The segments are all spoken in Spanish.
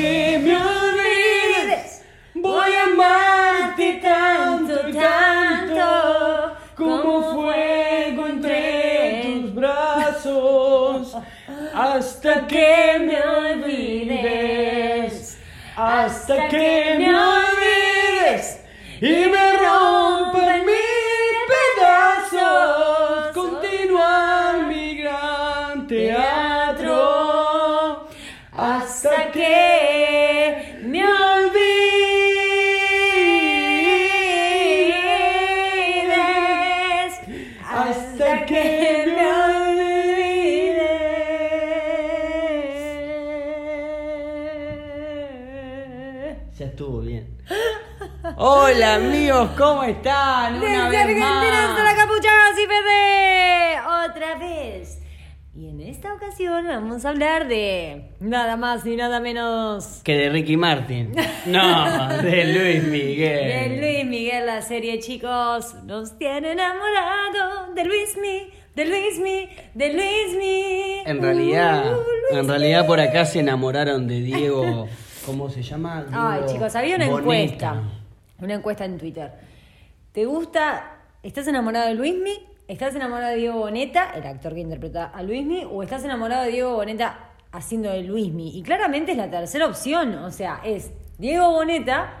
que me olvides. Voy a amarte tanto, tanto, como fuego entre tus brazos, hasta que me olvides, hasta que me olvides y Hola amigos, ¿cómo están? Una Desde vez Argentina más. hasta la capuchana y PD. Otra vez. Y en esta ocasión vamos a hablar de nada más ni nada menos Que de Ricky Martin. No, de Luis Miguel. de Luis Miguel, la serie, chicos. Nos tiene enamorado de Luismi, de Luismi, de Luismi. En realidad, Uh, en Luismi. realidad por acá se enamoraron de Diego. ¿Cómo se llama? Ay, Diego chicos, había una Boneta. encuesta. Una encuesta en Twitter. ¿Te gusta? ¿Estás enamorado de Luismi? ¿Estás enamorado de Diego Boneta, el actor que interpreta a Luismi? ¿O estás enamorado de Diego Boneta haciendo de Luismi? Y claramente es la tercera opción. O sea, es Diego Boneta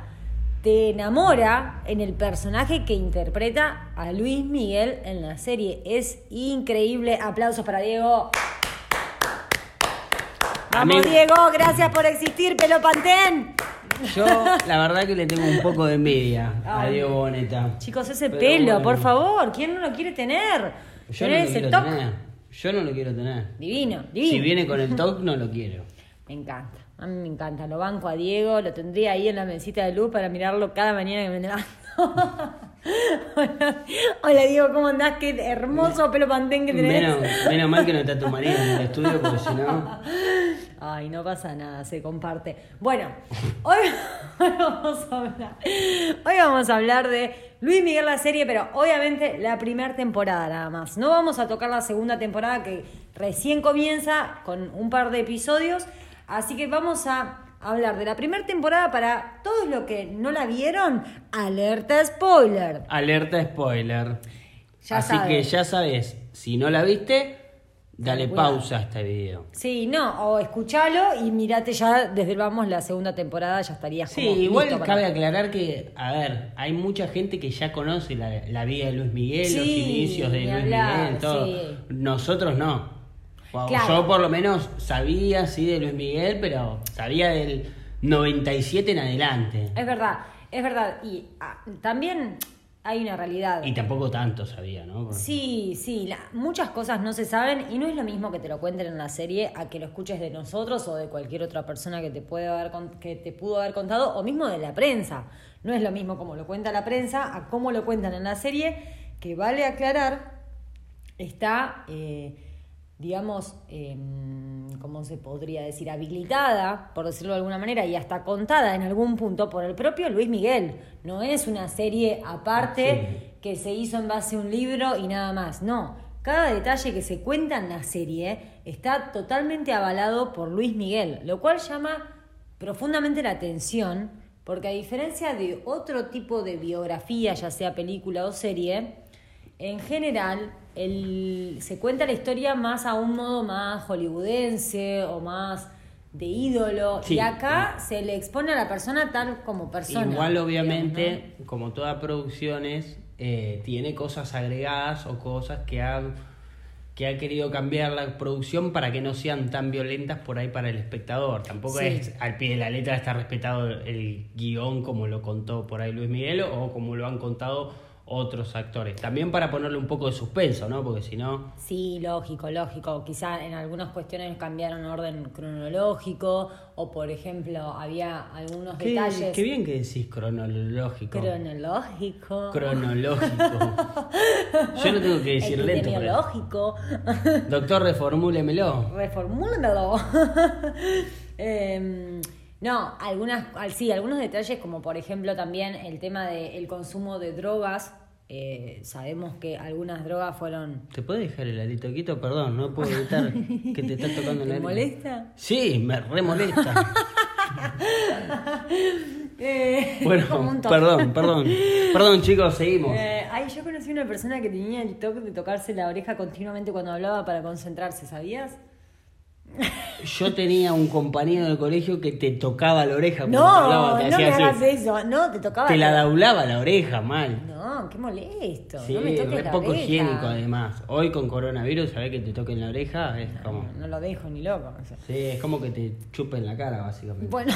te enamora en el personaje que interpreta a Luis Miguel en la serie. Es increíble. Aplausos para Diego. Vamos, Amigo. Diego, gracias por existir, pelo pantén. Yo, la verdad que le tengo un poco de envidia a Ay. Diego Boneta. Chicos, ese Pero pelo, bueno. por favor, ¿quién no lo quiere tener? Yo no lo ese quiero toque. tener. Yo no lo quiero tener. Divino, divino. Si viene con el toque, no lo quiero. Me encanta, a mí me encanta. Lo banco a Diego, lo tendría ahí en la mesita de luz para mirarlo cada mañana que me levanto. hola, hola, Diego, ¿cómo andás? Qué hermoso pelo pantén que tenés. Menos, menos mal que no está tu marido en el estudio, porque si no. Ay, no pasa nada, se comparte. Bueno, hoy, hoy vamos a hablar. Hoy vamos a hablar de Luis Miguel la serie, pero obviamente la primera temporada nada más. No vamos a tocar la segunda temporada que recién comienza con un par de episodios. Así que vamos a hablar de la primera temporada para todos los que no la vieron. Alerta spoiler. Alerta spoiler. Ya Así que ya sabes, si no la viste, dale pausa a este video. Sí, no, o escuchalo y mirate ya desde vamos la segunda temporada, ya estarías Sí, como igual listo para- cabe aclarar que, a ver, hay mucha gente que ya conoce la, la vida de Luis Miguel, los inicios de Luis hablar, Miguel, todo. sí. Nosotros no. Claro. Yo por lo menos sabía, sí, de Luis Miguel, pero sabía del 97 en adelante. Es verdad, es verdad. Y ah, también hay una realidad. Y tampoco tanto sabía, ¿no? Porque- Sí, sí, la- muchas cosas no se saben y no es lo mismo que te lo cuenten en la serie a que lo escuches de nosotros o de cualquier otra persona que te puede haber que te pudo haber contado o mismo de la prensa. No es lo mismo como lo cuenta la prensa a cómo lo cuentan en la serie, que vale aclarar, está, eh, digamos, em, ¿cómo se podría decir? Habilitada, por decirlo de alguna manera, y hasta contada en algún punto por el propio Luis Miguel. No es una serie aparte que se hizo en base a un libro y nada más. No, cada detalle que se cuenta en la serie está totalmente avalado por Luis Miguel, lo cual llama profundamente la atención, porque a diferencia de otro tipo de biografía, ya sea película o serie, en general el- se cuenta la historia más a un modo más hollywoodense o más de ídolo, Sí. y acá se le expone a la persona tal como persona. Igual digamos, obviamente, ¿no? como todas producciones, eh, tiene cosas agregadas o cosas que han que ha querido cambiar la producción para que no sean tan violentas por ahí para el espectador. Tampoco Sí. es al pie de la letra está respetado el guion como lo contó por ahí Luis Miguel o como lo han contado otros actores. También para ponerle un poco de suspenso, ¿no? Porque si no... Sí, lógico, lógico. Quizá en algunas cuestiones cambiaron orden cronológico o, por ejemplo, había algunos Qué, detalles qué bien que decís cronológico. cronológico. Cronológico. Yo lo tengo que decir lento. epidemiológico. Doctor, reformúlemelo. Reformúlemelo. Em, no, algunas, al- sí, algunos detalles como por ejemplo también el tema del consumo de drogas. Eh, sabemos que algunas drogas fueron... ¿Te puedes dejar el alito quieto? Perdón, no puedo evitar que te estás tocando la ¿Te molesta? Sí, me re molesta. Eh, Bueno, perdón, perdón. Perdón, chicos, seguimos. Eh, ay, yo conocí una persona que tenía el toque de tocarse la oreja continuamente cuando hablaba para concentrarse, ¿sabías? Yo tenía un compañero del colegio que te tocaba la oreja No, hablaba, te no me así. hagas eso. No, te tocaba. Te la doblaba la oreja mal. No, qué molesto. Sí, no me toques la poco oreja. higiénico además. Hoy con coronavirus, sabés que te toquen la oreja, es como. No lo dejo ni loco. o sea. Sí, es como que te chupen la cara, básicamente. Bueno.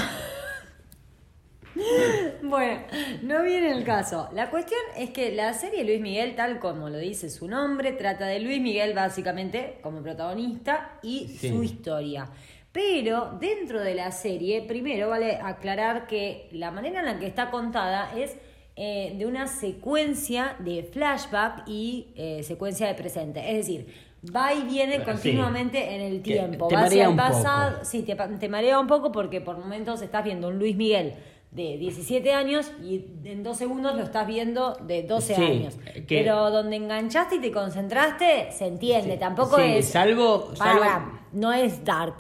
bueno, no viene el caso. La cuestión es que la serie Luis Miguel, tal como lo dice su nombre, trata de Luis Miguel básicamente como protagonista y Sí. su historia. Pero dentro de la serie, primero vale aclarar que la manera en la que está contada es eh, de una secuencia de flashback y eh, secuencia de presente. Es decir, va y viene Sí. continuamente en el Que tiempo. te va marea hacia el poco. pasado, Sí, te, te marea un poco porque por momentos estás viendo un Luis Miguel de 17 años y en dos segundos lo estás viendo de 12 Sí, años. que- Pero donde enganchaste y te concentraste, se entiende. Tampoco Sí, es. salvo- Para, salvo- para, no es dark.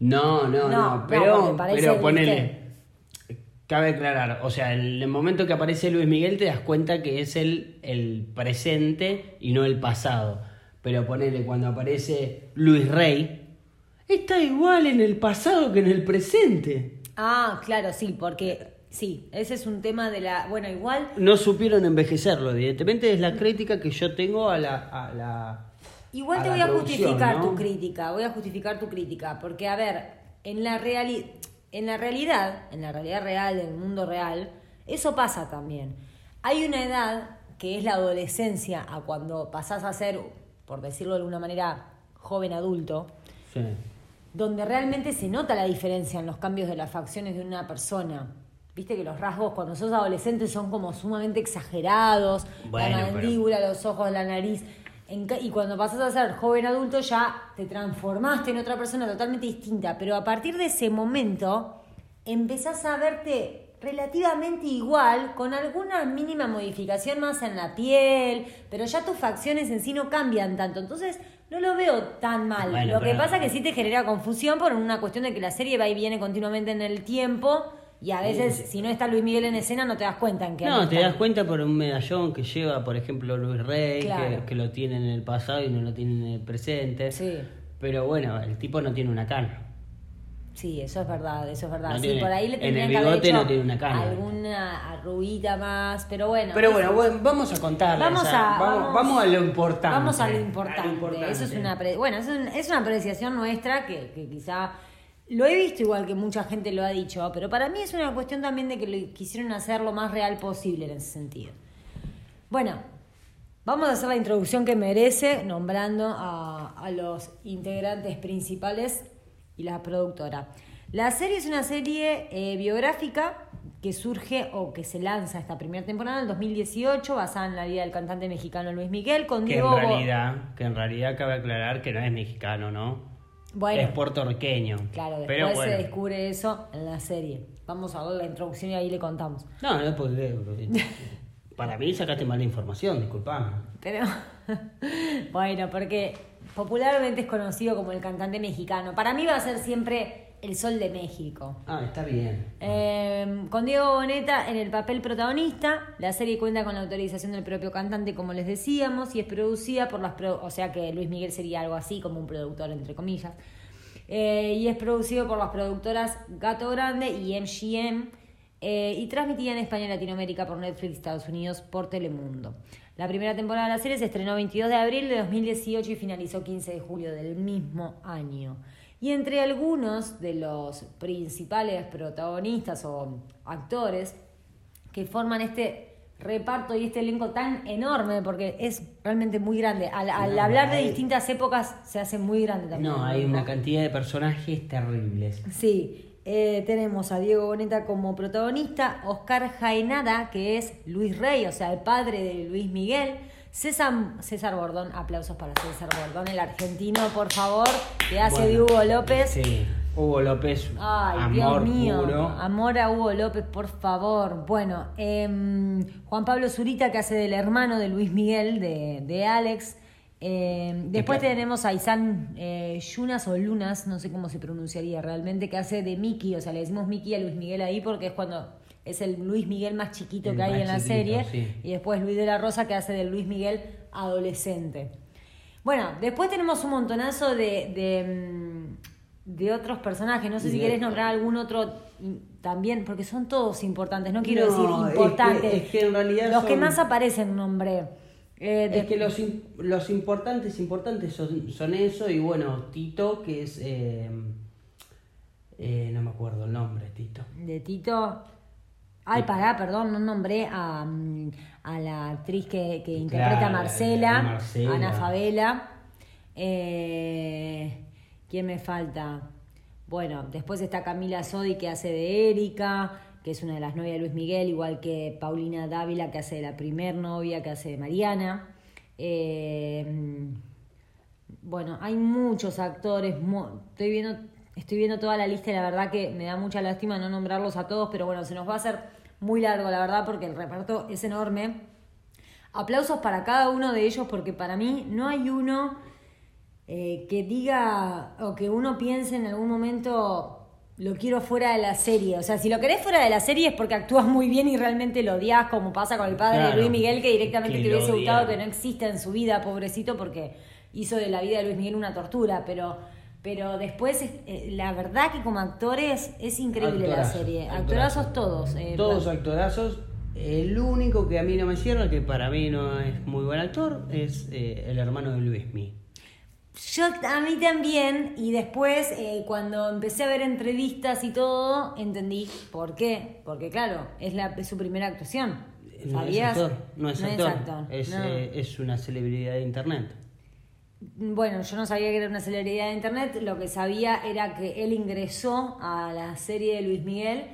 No, no, No, no, pero, parece, pero ¿viste? ponele. Cabe aclarar, o sea, en el momento que aparece Luis Miguel te das cuenta que es el, el presente y no el pasado. Pero ponele, cuando aparece Luis Rey, está igual en el pasado que en el presente. Ah, claro, sí, porque. Sí, ese es un tema de la. Bueno, igual. No supieron envejecerlo, evidentemente es la crítica que yo tengo a la... A la Igual a te la voy a justificar ¿no? tu crítica, voy a justificar tu crítica, porque a ver, en la reali- en la realidad, en la realidad real, en el mundo real, eso pasa también. Hay una edad que es la adolescencia a cuando pasás a ser, por decirlo de alguna manera, joven adulto, Sí. Donde realmente se nota la diferencia en los cambios de las facciones de una persona. Viste que los rasgos cuando sos adolescente son como sumamente exagerados, Bueno, la pero- mandíbula, los ojos, la nariz. Y cuando pasas a ser joven adulto ya te transformaste en otra persona totalmente distinta. Pero a partir de ese momento empezás a verte relativamente igual, con alguna mínima modificación más en la piel, pero ya tus facciones en sí no cambian tanto. Entonces no lo veo tan mal. Bueno, lo que pasa que sí te genera confusión por una cuestión de que la serie va y viene continuamente en el tiempo. Y a veces, si no está Luis Miguel en escena, no te das cuenta en qué No, te das cuenta por un medallón que lleva, por ejemplo, Luis Rey, Claro. que, que lo tiene en el pasado y no lo tiene en el presente. Sí. Pero bueno, el tipo no tiene una cana. Sí, eso es verdad, eso es verdad. No sí, tiene- por ahí le en el que haber bigote hecho no tiene una cana. alguna arruguita más, pero bueno. Pero bueno, bueno, vamos a contarle. Vamos o sea, a, vamos, vamos a lo importante. Vamos a lo A importante. Eso es una bueno, es, un- es una apreciación nuestra que, que quizá lo he visto igual que mucha gente lo ha dicho, pero para mí es una cuestión también de que lo quisieron hacer lo más real posible en ese sentido. Bueno, vamos a hacer la introducción que merece nombrando a, a los integrantes principales y la productora. La serie es una serie eh, biográfica que surge o que se lanza esta primera temporada en el 2018 basada en la vida del cantante mexicano Luis Miguel con Que en Diego realidad, que en realidad cabe aclarar que no es mexicano, ¿no? Bueno. Es puertorriqueño. Claro, después Pero bueno. se descubre eso en la serie. Vamos a ver la introducción y ahí le contamos. No, no, porque para mí sacaste mala información, disculpame. Pero, bueno, porque popularmente es conocido como el cantante mexicano. Para mí va a ser siempre el sol de México. Ah, está bien. Eh, con Diego Boneta en el papel protagonista, la serie cuenta con la autorización del propio cantante, como les decíamos, y es producida por las... pro- o sea que Luis Miguel sería algo así, como un productor, entre comillas. Eh, y es producido por las productoras Gato Grande y MGM, eh, y transmitida en España y Latinoamérica por Netflix, Estados Unidos, por Telemundo. La primera temporada de la serie se estrenó 22 de abril de 2018 y finalizó 15 de julio del mismo año. Y entre algunos de los principales protagonistas o actores que forman este reparto y este elenco tan enorme, porque es realmente muy grande. Al, al No, hablar de hay- distintas épocas se hace muy grande también. No, hay una cantidad de personajes terribles. Sí, eh, tenemos a Diego Boneta como protagonista, Oscar Jaenada, que es Luis Rey, o sea, el padre de Luis Miguel, César, César Bordón, aplausos para César Bordón, el argentino, por favor, que hace de Hugo López. Sí, Hugo López, Ay, amor Dios mío, puro. amor a Hugo López, por favor. Bueno, em, Juan Pablo Zurita, que hace del hermano de Luis Miguel, de, de Alex, Eh, después claro. tenemos a Isan eh, Yunas o Lunas, no sé cómo se pronunciaría realmente, que hace de Mickey, o sea, le decimos Mickey a Luis Miguel ahí porque es cuando es el Luis Miguel más chiquito El que hay en la chiquito, serie. sí. Y después Luis de la Rosa que hace del Luis Miguel adolescente. Bueno, después tenemos un montonazo de, de, mm, de otros personajes. No sé si querés nombrar algún otro también, porque son todos importantes. No quiero No, decir es que- importantes. es que en realidad Los que más aparecen nombré. Eh, de- Es que los, los importantes, importantes son, son eso y bueno, Tito, que es... eh, eh, no me acuerdo el nombre, Tito. De Tito. Ay, pará, perdón, no nombré a, mm, a la actriz que, que interpreta a Marcela, Marcela. Ana Favela. Eh, ¿Quién me falta? Bueno, después está Camila Sodi que hace de Erika, que es una de las novias de Luis Miguel, igual que Paulina Dávila que hace de la primer novia, que hace de Mariana. Eh, bueno, hay muchos actores. Estoy viendo, estoy viendo toda la lista y la verdad que me da mucha lástima no nombrarlos a todos, pero bueno, se nos va a hacer muy largo, la verdad, porque el reparto es enorme. Aplausos para cada uno de ellos, porque para mí no hay uno eh, que diga o que uno piense en algún momento lo quiero fuera de la serie. O sea, si lo querés fuera de la serie es porque actúas muy bien y realmente lo odias, como pasa con el padre de Luis Miguel, que directamente que te hubiese gustado que no exista en su vida, pobrecito, porque hizo de la vida de Luis Miguel una tortura, pero pero después eh, la verdad que como actores es increíble la serie. actorazo. Actorazos todos. eh, Todos actorazos. El único que a mí no me cierra, que para mí no es muy buen actor, es eh, el hermano de Luismi. Yo a mí también, y después eh, cuando empecé a ver entrevistas y todo, entendí por qué. Porque claro, es, la, es su primera actuación. No es ¿Sabías? actor, no es actor, actor, es, no. eh, es una celebridad de internet. Bueno, yo no sabía que era una celebridad de internet, lo que sabía era que él ingresó a la serie de Luis Miguel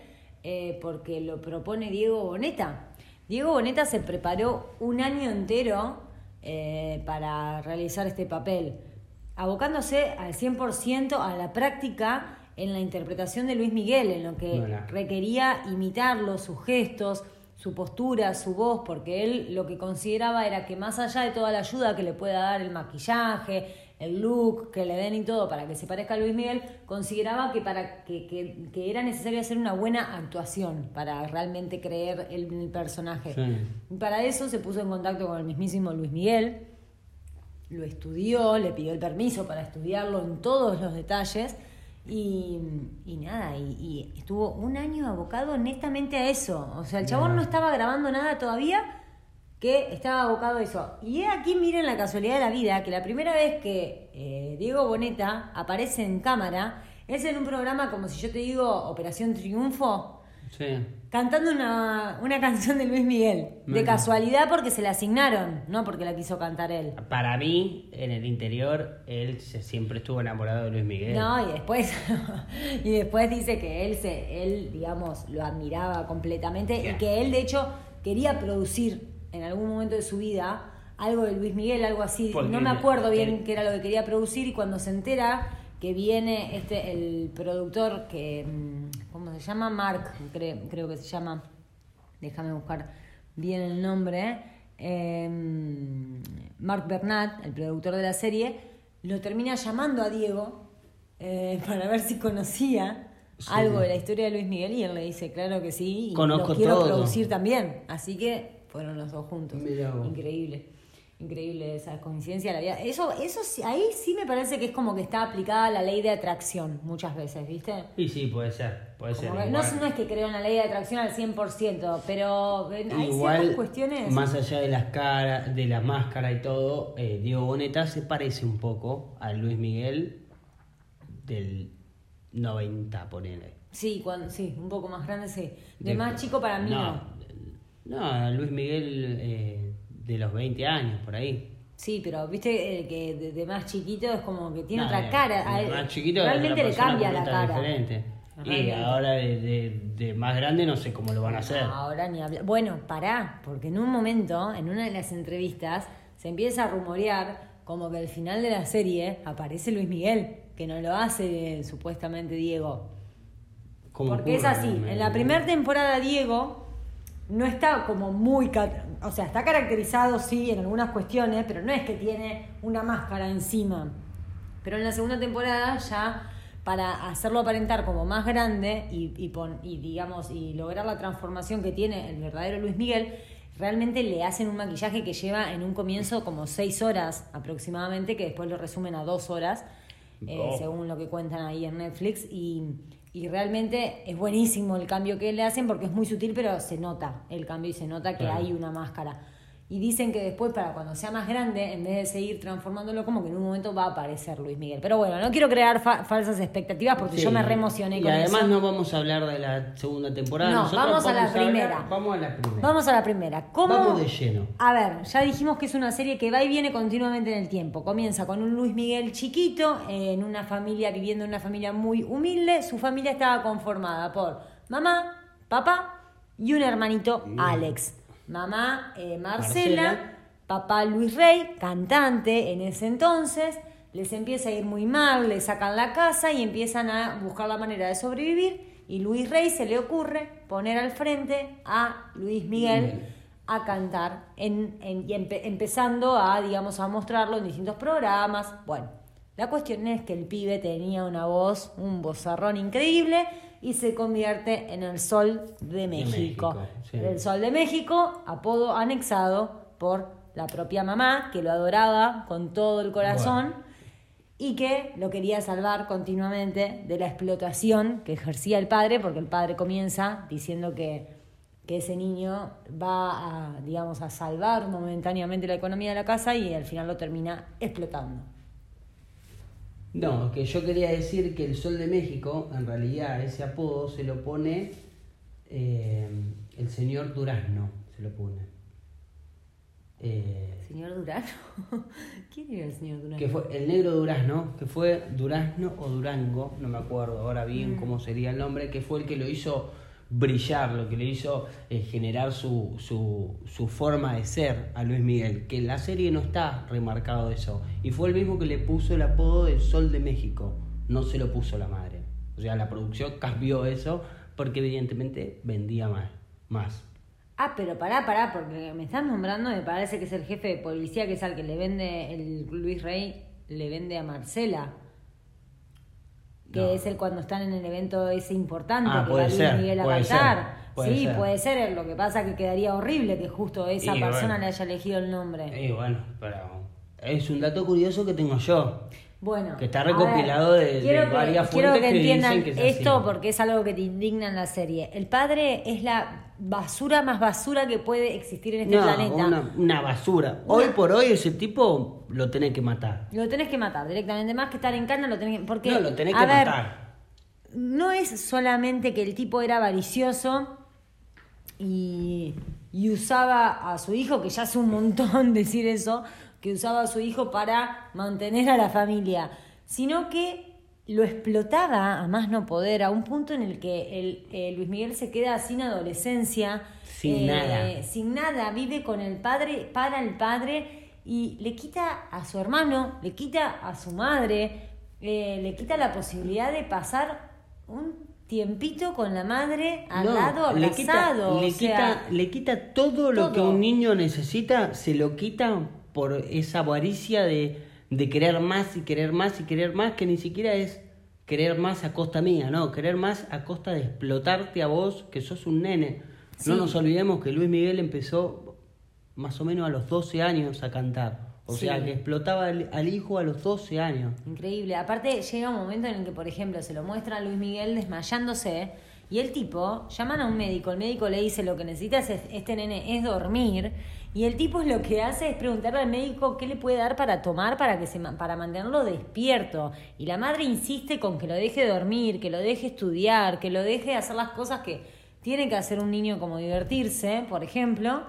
eh, porque lo propone Diego Boneta. Diego Boneta se preparó un año entero eh, para realizar este papel, abocándose al 100% a la práctica en la interpretación de Luis Miguel, en lo que requería imitarlo, sus gestos, su postura, su voz, porque él lo que consideraba era que más allá de toda la ayuda que le pueda dar el maquillaje, el look, que le den y todo para que se parezca a Luis Miguel, consideraba que, para, que, que- que era necesario hacer una buena actuación para realmente creer el, el personaje. Sí. Y para eso se puso en contacto con el mismísimo Luis Miguel, lo estudió, le pidió el permiso para estudiarlo en todos los detalles y, y nada, y, y estuvo un año abocado netamente a eso. O sea, el chabón no estaba grabando nada todavía que estaba abocado a eso. Y aquí, miren la casualidad de la vida, que la primera vez que eh, Diego Boneta aparece en cámara es en un programa como si yo te digo Operación Triunfo, Sí. cantando una, una canción de Luis Miguel. De casualidad porque se la asignaron, no porque la quiso cantar él. Para mí, en el interior, él se- siempre estuvo enamorado de Luis Miguel. No, y después, y después dice que él se, él, digamos, lo admiraba completamente y que él de hecho quería producir en algún momento de su vida algo de Luis Miguel, algo así. Porque no me acuerdo bien qué era lo que quería producir y cuando se entera que viene este el productor que mm, ¿cómo se llama? Mark, cre- creo que se llama. Déjame buscar bien el nombre. eh, Mark Bernat, el productor de la serie, lo termina llamando a Diego eh, para ver si conocía Sí. algo de la historia de Luis Miguel y él le dice, claro que sí, y Conozco lo quiero todo. producir también. Así que fueron los dos juntos. Increíble. Increíble esa coincidencia de la vida. Eso, eso sí- ahí sí me parece que es como que está aplicada la ley de atracción muchas veces, ¿viste? Y sí, puede ser. Puede ser. Como no, es que creo en la ley de atracción al 100%, pero en- hay Igual, ciertas cuestiones. más allá de las caras, de la máscara y todo, eh, Diego Boneta se parece un poco a Luis Miguel del 90, ponele. Sí, cuando, sí, un poco más grande, sí. De, De- más chico para mí no. No, Luis Miguel eh, de los 20 años, por ahí. Sí, pero viste eh, que de, de más chiquito es como que tiene No, otra eh, cara. El él- más chiquito realmente le cambia la cara. diferente. Y ahora de, de- de más grande no sé cómo lo van a hacer. Ahora ni hablar. Bueno, pará, porque en un momento, en una de las entrevistas, se empieza a rumorear como que al final de la serie aparece Luis Miguel, que no lo hace eh, supuestamente Diego. ¿Cómo Porque es así, en la primera temporada Diego no está como muy, o sea, está caracterizado sí en algunas cuestiones, pero no es que tiene una máscara encima. Pero en la segunda temporada ya para hacerlo aparentar como más grande y, y, y digamos y lograr la transformación que tiene el verdadero Luis Miguel, realmente le hacen un maquillaje que lleva en un comienzo como seis horas aproximadamente, que después lo resumen a dos horas, eh, oh. según lo que cuentan ahí en Netflix. Y, y, realmente es buenísimo el cambio que le hacen porque es muy sutil, pero se nota el cambio y se nota que hay una máscara. Y dicen que después, para cuando sea más grande, en vez de seguir transformándolo, como que en un momento va a aparecer Luis Miguel. Pero bueno, no quiero crear falsas expectativas porque yo me reemocioné con eso. Y además no vamos a hablar de la segunda temporada. No, vamos, a la primera. vamos a la primera. Vamos a la primera. ¿Cómo? Vamos de lleno. A ver, ya dijimos que es una serie que va y viene continuamente en el tiempo. Comienza con un Luis Miguel chiquito, en una familia, viviendo en una familia muy humilde. Su familia estaba conformada por mamá, papá y un hermanito, Alex mamá eh, Marcela, papá Luis Rey, cantante en ese entonces, les empieza a ir muy mal, le sacan la casa y empiezan a buscar la manera de sobrevivir. Y Luis Rey se le ocurre poner al frente a Luis Miguel a cantar en, y empezando a, digamos, a mostrarlo en distintos programas. Bueno, la cuestión es que el pibe tenía una voz, un vozarrón increíble y se convierte en el Sol de México. El Sol de México, apodo anexado por la propia mamá, que lo adoraba con todo el corazón y que lo quería salvar continuamente de la explotación que ejercía el padre, porque el padre comienza diciendo que, que ese niño va a, digamos, a salvar momentáneamente la economía de la casa y al final lo termina explotando. No, que yo quería decir que el Sol de México, en realidad ese apodo se lo pone eh, el señor Durazno, se lo pone. Eh, ¿Señor Durazno? ¿Quién era el señor Durazno? Que fue el negro Durazno, que fue Durazno o Durango, no me acuerdo ahora bien mm. cómo sería el nombre, que fue el que lo hizo brillar, lo que le hizo eh, generar su, su, su, forma de ser a Luis Miguel, que en la serie no está remarcado eso. Y fue el mismo que le puso el apodo del Sol de México, no se lo puso la madre. O sea, la producción cambió eso porque evidentemente vendía más. más. Ah, pero pará, pará, porque me estás nombrando, me parece que es el jefe de policía, que es al que le vende el Luis Rey, le vende a Marcela que es el cuando están en el evento ese importante ah, que va Luis Miguel a cantar. sí, puede ser, lo que pasa que quedaría horrible que justo esa persona le haya elegido el nombre. Y bueno, pero es un dato curioso que tengo yo. Bueno, que está recopilado de, varias quiero fuentes que, entiendan esto porque es algo que te indigna en la serie. El padre es la basura más basura que puede existir en este planeta. Una, una basura. Hoy por hoy ese tipo lo tenés que matar. Lo tenés que matar directamente. Más que estar en cana, lo tenés que. Porque, no, lo tenés que matar. No es solamente que el tipo era avaricioso y, y usaba a su hijo, que ya hace un montón decir eso, que usaba a su hijo para mantener a la familia, sino que lo explotaba a más no poder, a un punto en el que el, eh, Luis Miguel se queda sin adolescencia, sin eh, nada. Sin nada, vive con el padre, para el padre y le quita a su hermano, le quita a su madre, eh, le quita la posibilidad de pasar un tiempito con la madre al lado abrazado. Le quita, le, quita, todo lo que un niño necesita, se lo quita por esa avaricia de de querer más y querer más y querer más, que ni siquiera es querer más a costa mía, no, querer más a costa de explotarte a vos, que sos un nene. No nos olvidemos que Luis Miguel empezó más o menos a los 12 años a cantar. O sea, que explotaba al, hijo a los 12 años. Increíble. Aparte, llega un momento en el que, por ejemplo, se lo muestra a Luis Miguel desmayándose y el tipo, llaman a un médico, el médico le dice lo que necesita este nene es dormir y el tipo lo que hace es preguntarle al médico qué le puede dar para tomar para, que se, para mantenerlo despierto. Y la madre insiste con que lo deje dormir, que lo deje estudiar, que lo deje hacer las cosas que tiene que hacer un niño como divertirse, por ejemplo.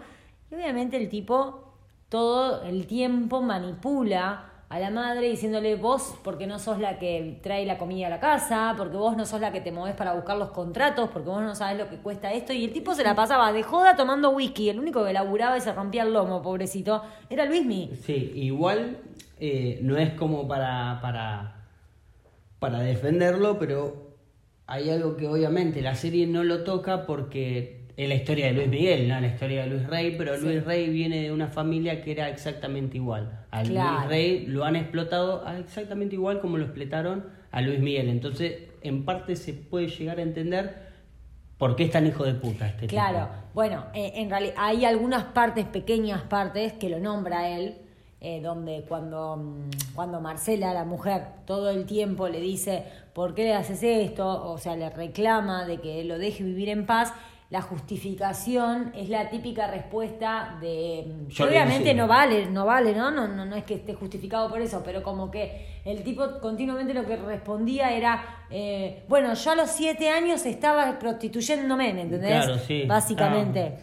Y obviamente el tipo todo el tiempo manipula a la madre diciéndole vos porque no sos la que trae la comida a la casa, porque vos no sos la que te moves para buscar los contratos, porque vos no sabes lo que cuesta esto. Y el tipo se la pasaba de joda tomando whisky. El único que laburaba y se rompía el lomo, pobrecito, era Luismi. Sí, igual eh, no es como para, para, para defenderlo, pero hay algo que obviamente la serie no lo toca porque es la historia de Luis Miguel, no la historia de Luis Rey, pero Luis Rey viene de una familia que era exactamente igual. A Luis. Rey lo han explotado exactamente igual como lo explotaron a Luis Miguel. Entonces, en parte se puede llegar a entender por qué es tan hijo de puta este Claro, tipo. bueno, eh, en realidad hay algunas partes, pequeñas partes, que lo nombra él, eh, donde cuando, mm, cuando Marcela, la mujer, todo el tiempo le dice, ¿por qué le haces esto? O sea, le reclama de que lo deje vivir en paz. La justificación es la típica respuesta de mm, Yo obviamente no vale, no vale, ¿no? No, no no es que esté justificado por eso, pero como que el tipo continuamente lo que respondía era eh, bueno, yo a los siete años estaba prostituyéndome, ¿me entendés? Claro, sí. Básicamente.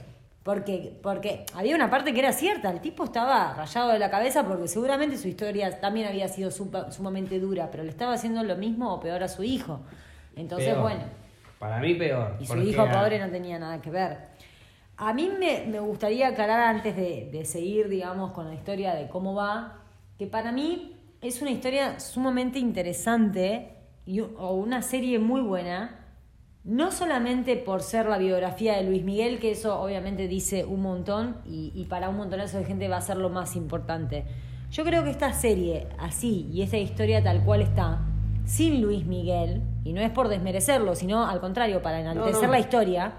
Porque, porque había una parte que era cierta, el tipo estaba rayado de la cabeza porque seguramente su historia también había sido supa- sumamente dura, pero le estaba haciendo lo mismo o peor a su hijo. Entonces, Peor. bueno, Para mí peor. y su hijo a- pobre no tenía nada que ver. A mí me, me gustaría aclarar antes de, de seguir, digamos, con la historia de cómo va, que para mí es una historia sumamente interesante y, o una serie muy buena, no solamente por ser la biografía de Luis Miguel, que eso obviamente dice un montón y, y para un montonazo de gente va a ser lo más importante. Yo creo que esta serie, así, y esta historia tal cual está, sin Luis Miguel, y no es por desmerecerlo, sino al contrario, para enaltecer no. la historia,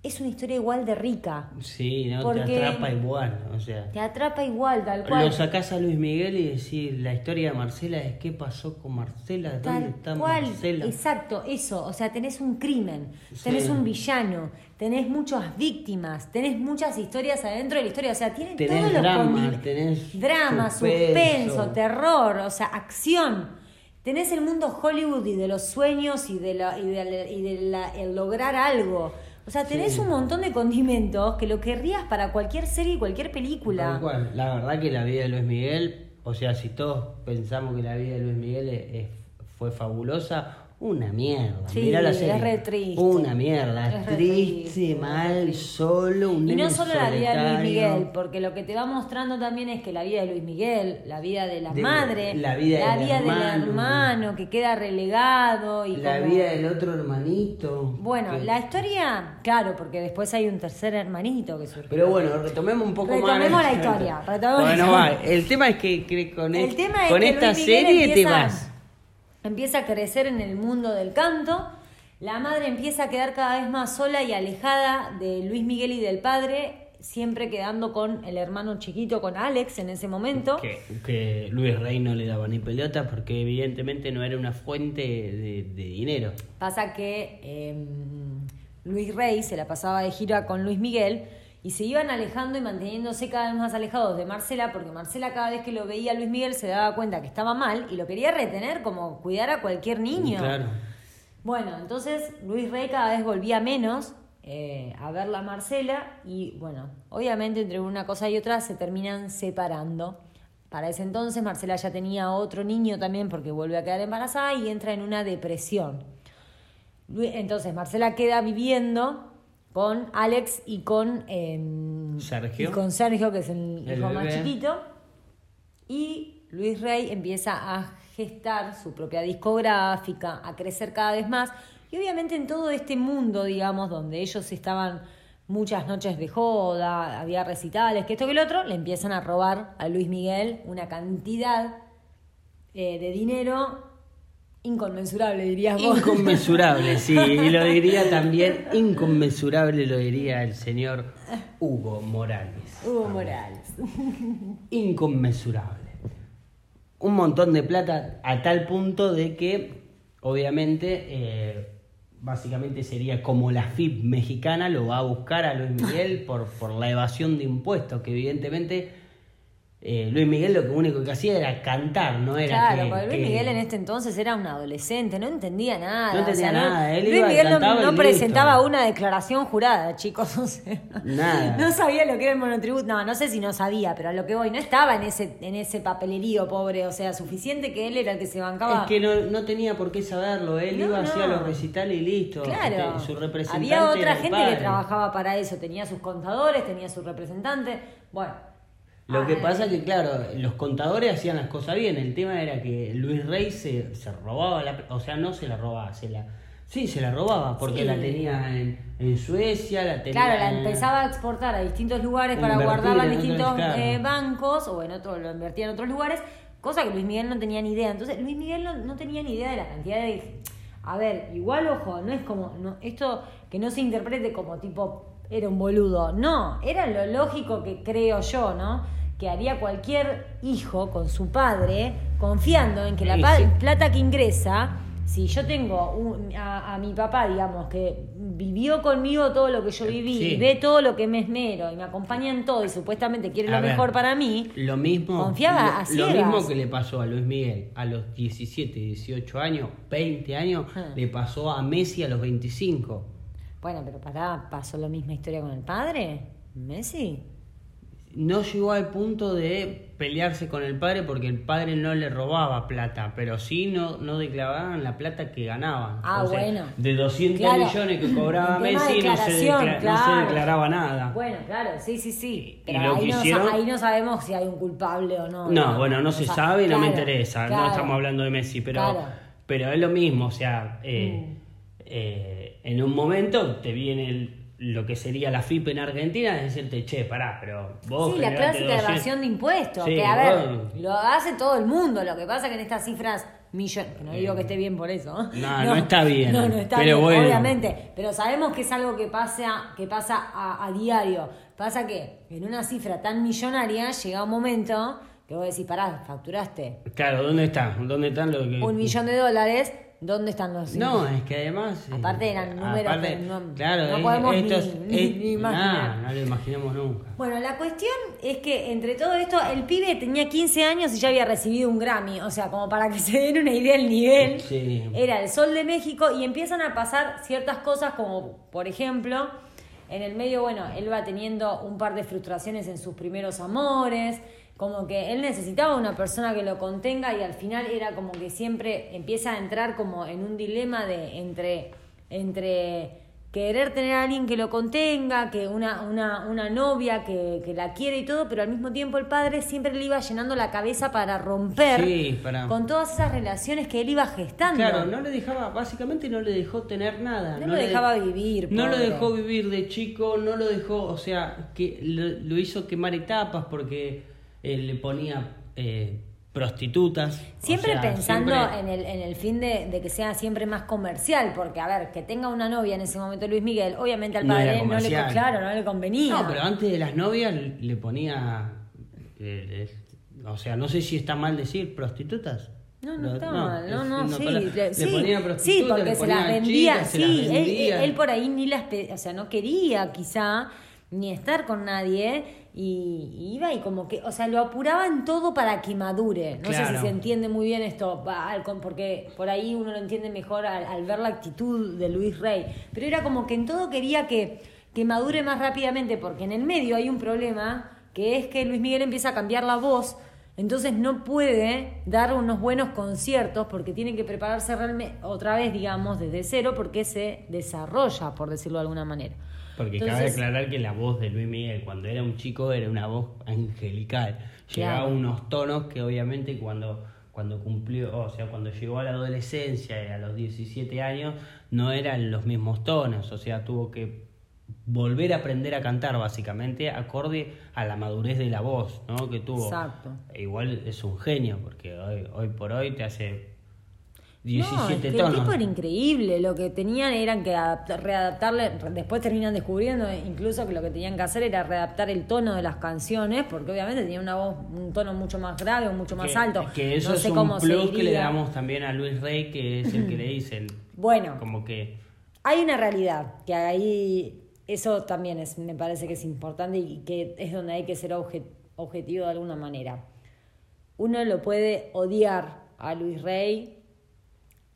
es una historia igual de rica. Sí, no Porque- te atrapa igual. O sea, Te atrapa igual, tal cual. lo sacás a Luis Miguel y decís, la historia de Marcela es qué pasó con Marcela, dónde Tal está cual, Marcela. exacto, eso, o sea, tenés un crimen, Sí. tenés un villano, tenés muchas víctimas, tenés muchas historias adentro de la historia, o sea, tiene Tenés todos los drama, tenés drama, suspenso. suspenso, terror, o sea, acción. Tenés el mundo Hollywood y de los sueños y de la, y de la- y de la- el lograr algo. O sea, tenés Sí. un montón de condimentos que lo querrías para cualquier serie y cualquier película. Tal cual. La verdad que la vida de Luis Miguel, o sea, si todos pensamos que la vida de Luis Miguel es- es- fue fabulosa, una mierda. Sí, Mirá la es serie. re triste. Una mierda. Es triste, triste, mal, triste. solo, un Y no solo la vida de Luis. Miguel, porque lo que te va mostrando también es que la vida de Luis Miguel, la vida de la De- madre, la vida del hermano. hermano que queda relegado y La como- vida del otro hermanito. Bueno, que- la historia, claro, porque después hay un tercer hermanito que surge. Pero bueno, retomemos un poco Retomemos más. la historia, retomemos la bueno, va. historia. El tema es que, que con, El es- tema es con que esta Luis serie te vas. Empieza a crecer en el mundo del canto. La madre empieza a quedar cada vez más sola y alejada de Luis Miguel y del padre, siempre quedando con el hermano chiquito, con Alex en ese momento. Que, que Luis Rey no le daba ni pelota porque evidentemente no era una fuente de, de dinero. Pasa que eh, Luis Rey se la pasaba de gira con Luis Miguel y se iban alejando y manteniéndose cada vez más alejados de Marcela, porque Marcela cada vez que lo veía a Luis Miguel se daba cuenta que estaba mal y lo quería retener como cuidar a cualquier niño. Claro. Bueno, entonces Luis Rey cada vez volvía menos eh, a verla a Marcela y bueno, obviamente entre una cosa y otra se terminan separando. Para ese entonces Marcela ya tenía otro niño también porque vuelve a quedar embarazada y entra en una depresión. Entonces Marcela queda viviendo con Alex y con em, Sergio. y con Sergio, que es el, El hijo más chiquito. Y Luis Rey empieza a gestar su propia discográfica, a crecer cada vez más. Y obviamente en todo este mundo, digamos, donde ellos estaban muchas noches de joda, había recitales, que esto que el otro, le empiezan a robar a Luis Miguel una cantidad eh, de dinero inconmensurable, dirías vos. Inconmensurable, sí, y lo diría también, inconmensurable lo diría el señor Hugo Morales. Hugo Morales. Inconmensurable. Un montón de plata a tal punto de que, obviamente, eh, básicamente sería como la FIP mexicana lo va a buscar a Luis Miguel por, por la evasión de impuestos, que evidentemente eh, Luis Miguel lo único que hacía era cantar, no era Claro, que- porque Luis que- Miguel en este entonces era un adolescente, no entendía nada. No entendía o sea, nada, él Luis iba, Miguel no, presentaba una declaración jurada, chicos. o sea, Nada. No sabía lo que era el monotributo. No, no sé si no sabía, pero a lo que voy, no estaba en ese, en ese papelerío, pobre. O sea, suficiente que él era el que se bancaba. Es que no, no tenía por qué saberlo, él No, iba no. los recitales y listo. Claro, Este, Su representante había otra gente que trabajaba para eso, tenía sus contadores, tenía su representante. Bueno, Lo que Ah, pasa es que, claro, los contadores hacían las cosas bien. El tema era que Luis Rey se, se robaba la. O sea, no se la robaba, se la, Sí, se la robaba porque Sí. la tenía en, en Suecia, la tenía Claro, la empezaba a exportar a distintos lugares para guardarla en otros, distintos eh, bancos o en otro, lo invertía en otros lugares, cosa que Luis Miguel no tenía ni idea. Entonces, Luis Miguel no, no tenía ni idea de la cantidad de. A ver, igual, ojo, no es como. No, esto que no se interprete como tipo. Era un boludo. No, era lo lógico que creo yo, ¿no? Que haría cualquier hijo con su padre, confiando en que la pa- plata que ingresa, si yo tengo un- a, a mi papá, digamos, que vivió conmigo todo lo que yo viví, Sí. y ve todo lo que me esmero y me acompaña en todo y supuestamente quiere A lo ver, mejor para mí, Lo mismo, Confiaba lo, lo mismo que le pasó a Luis Miguel a los 17, 18 años, 20 años, Ah. le pasó a Messi a los 25. Bueno, pero pará, pasó la misma historia con el padre, Messi. No llegó al punto de pelearse con el padre porque el padre no le robaba plata, pero sí no, no declaraban la plata que ganaba. Ah, O sea, bueno. De 200 Claro. millones que cobraba Messi no se, no se claro. declaraba nada. Bueno, claro, sí, sí, sí. Pero ahí, no, ahí sabemos si hay un culpable o no. No, bueno, no se sa- sabe, no me claro, interesa, no claro. estamos hablando de Messi, pero, Claro. pero es lo mismo, o sea, eh, Mm. eh, en un momento te viene el- lo que sería la FIP en Argentina, es decirte, che, pará, pero vos... Sí, la clásica 200. evasión de impuestos. Sí, que a ver, vos- lo hace todo el mundo. Lo que pasa que en estas cifras millones. No digo que esté bien por eso. No, no está bien, No, no está pero bien, bueno. obviamente. Pero sabemos que es algo que pasa, que pasa a, a diario. Pasa que en una cifra tan millonaria llega un momento que vos decís, pará, facturaste Claro, ¿dónde está? ¿Dónde están los que... un millón de dólares. ¿Dónde están los No, es que además... eh, Aparte eran números aparte, que no- claro, no eh, podemos ni- es- ni- es- ni imaginar. nah, no lo imaginamos nunca. Bueno, la cuestión es que entre todo esto, el pibe tenía 15 años y ya había recibido un Grammy. O sea, como para que se den una idea del nivel. Sí. Era el Sol de México y empiezan a pasar ciertas cosas como, por ejemplo, en el medio, bueno, él va teniendo un par de frustraciones en sus primeros amores. Como que él necesitaba una persona que lo contenga y al final era como que siempre empieza a entrar como en un dilema de entre, entre querer tener a alguien que lo contenga, que una, una, una novia que, que la quiere y todo, pero al mismo tiempo el padre siempre le iba llenando la cabeza para romper Sí, para- con todas esas relaciones que él iba gestando. Claro, no le dejaba, básicamente no le dejó tener nada. No lo le dejaba vivir, No lo dejó vivir de chico, no lo dejó, o sea, que lo, lo hizo quemar etapas porque eh, le ponía eh, prostitutas. o Siempre sea, pensando siempre- En, el, en el fin de, de que sea siempre más comercial, porque a ver, que tenga una novia en ese momento Luis Miguel, obviamente al padre no le, claro, no le convenía. No, pero antes de las novias le ponía. eh, o sea, no sé si está mal decir prostitutas. No, no está mal, no, no, sí, le, le sí, ponía sí, porque le se las vendía, chicas, se las sí, él, vendía. él por ahí ni las, o sea, no quería quizá ni estar con nadie y, y iba y como que, o sea, lo apuraban todo para que madure. No sé si se entiende muy bien esto, va, al con- porque por ahí uno lo entiende mejor al, al ver la actitud de Luis Rey, pero era como que en todo quería que, que madure más rápidamente, porque en el medio hay un problema que es que Luis Miguel empieza a cambiar la voz entonces no puede dar unos buenos conciertos porque tiene que prepararse realmente otra vez, digamos, desde cero porque se desarrolla, por decirlo de alguna manera. Porque Entonces- cabe aclarar que la voz de Luis Miguel cuando era un chico era una voz angelical. Llegaba Claro. a unos tonos que obviamente cuando, cuando cumplió, o sea, cuando llegó a la adolescencia y a los 17 años no eran los mismos tonos. O sea, tuvo que volver a aprender a cantar básicamente acorde a la madurez de la voz ¿no? que tuvo. Exacto. E Igual es un genio porque hoy, hoy por hoy te hace 17 es que tonos. el tipo era increíble. Lo que tenían eran que adaptar- readaptarle. Después terminan descubriendo incluso que lo que tenían que hacer era readaptar el tono de las canciones, porque obviamente tenía una voz, un tono mucho más grave o mucho más que, alto. Que eso no es sé un cómo se plus que le damos también a Luis Rey, que es el que le dicen. Bueno, Como que. Hay una realidad que ahí eso también es, me parece que es importante y que es donde hay que ser obje- objetivo de alguna manera. Uno lo puede odiar a Luis Rey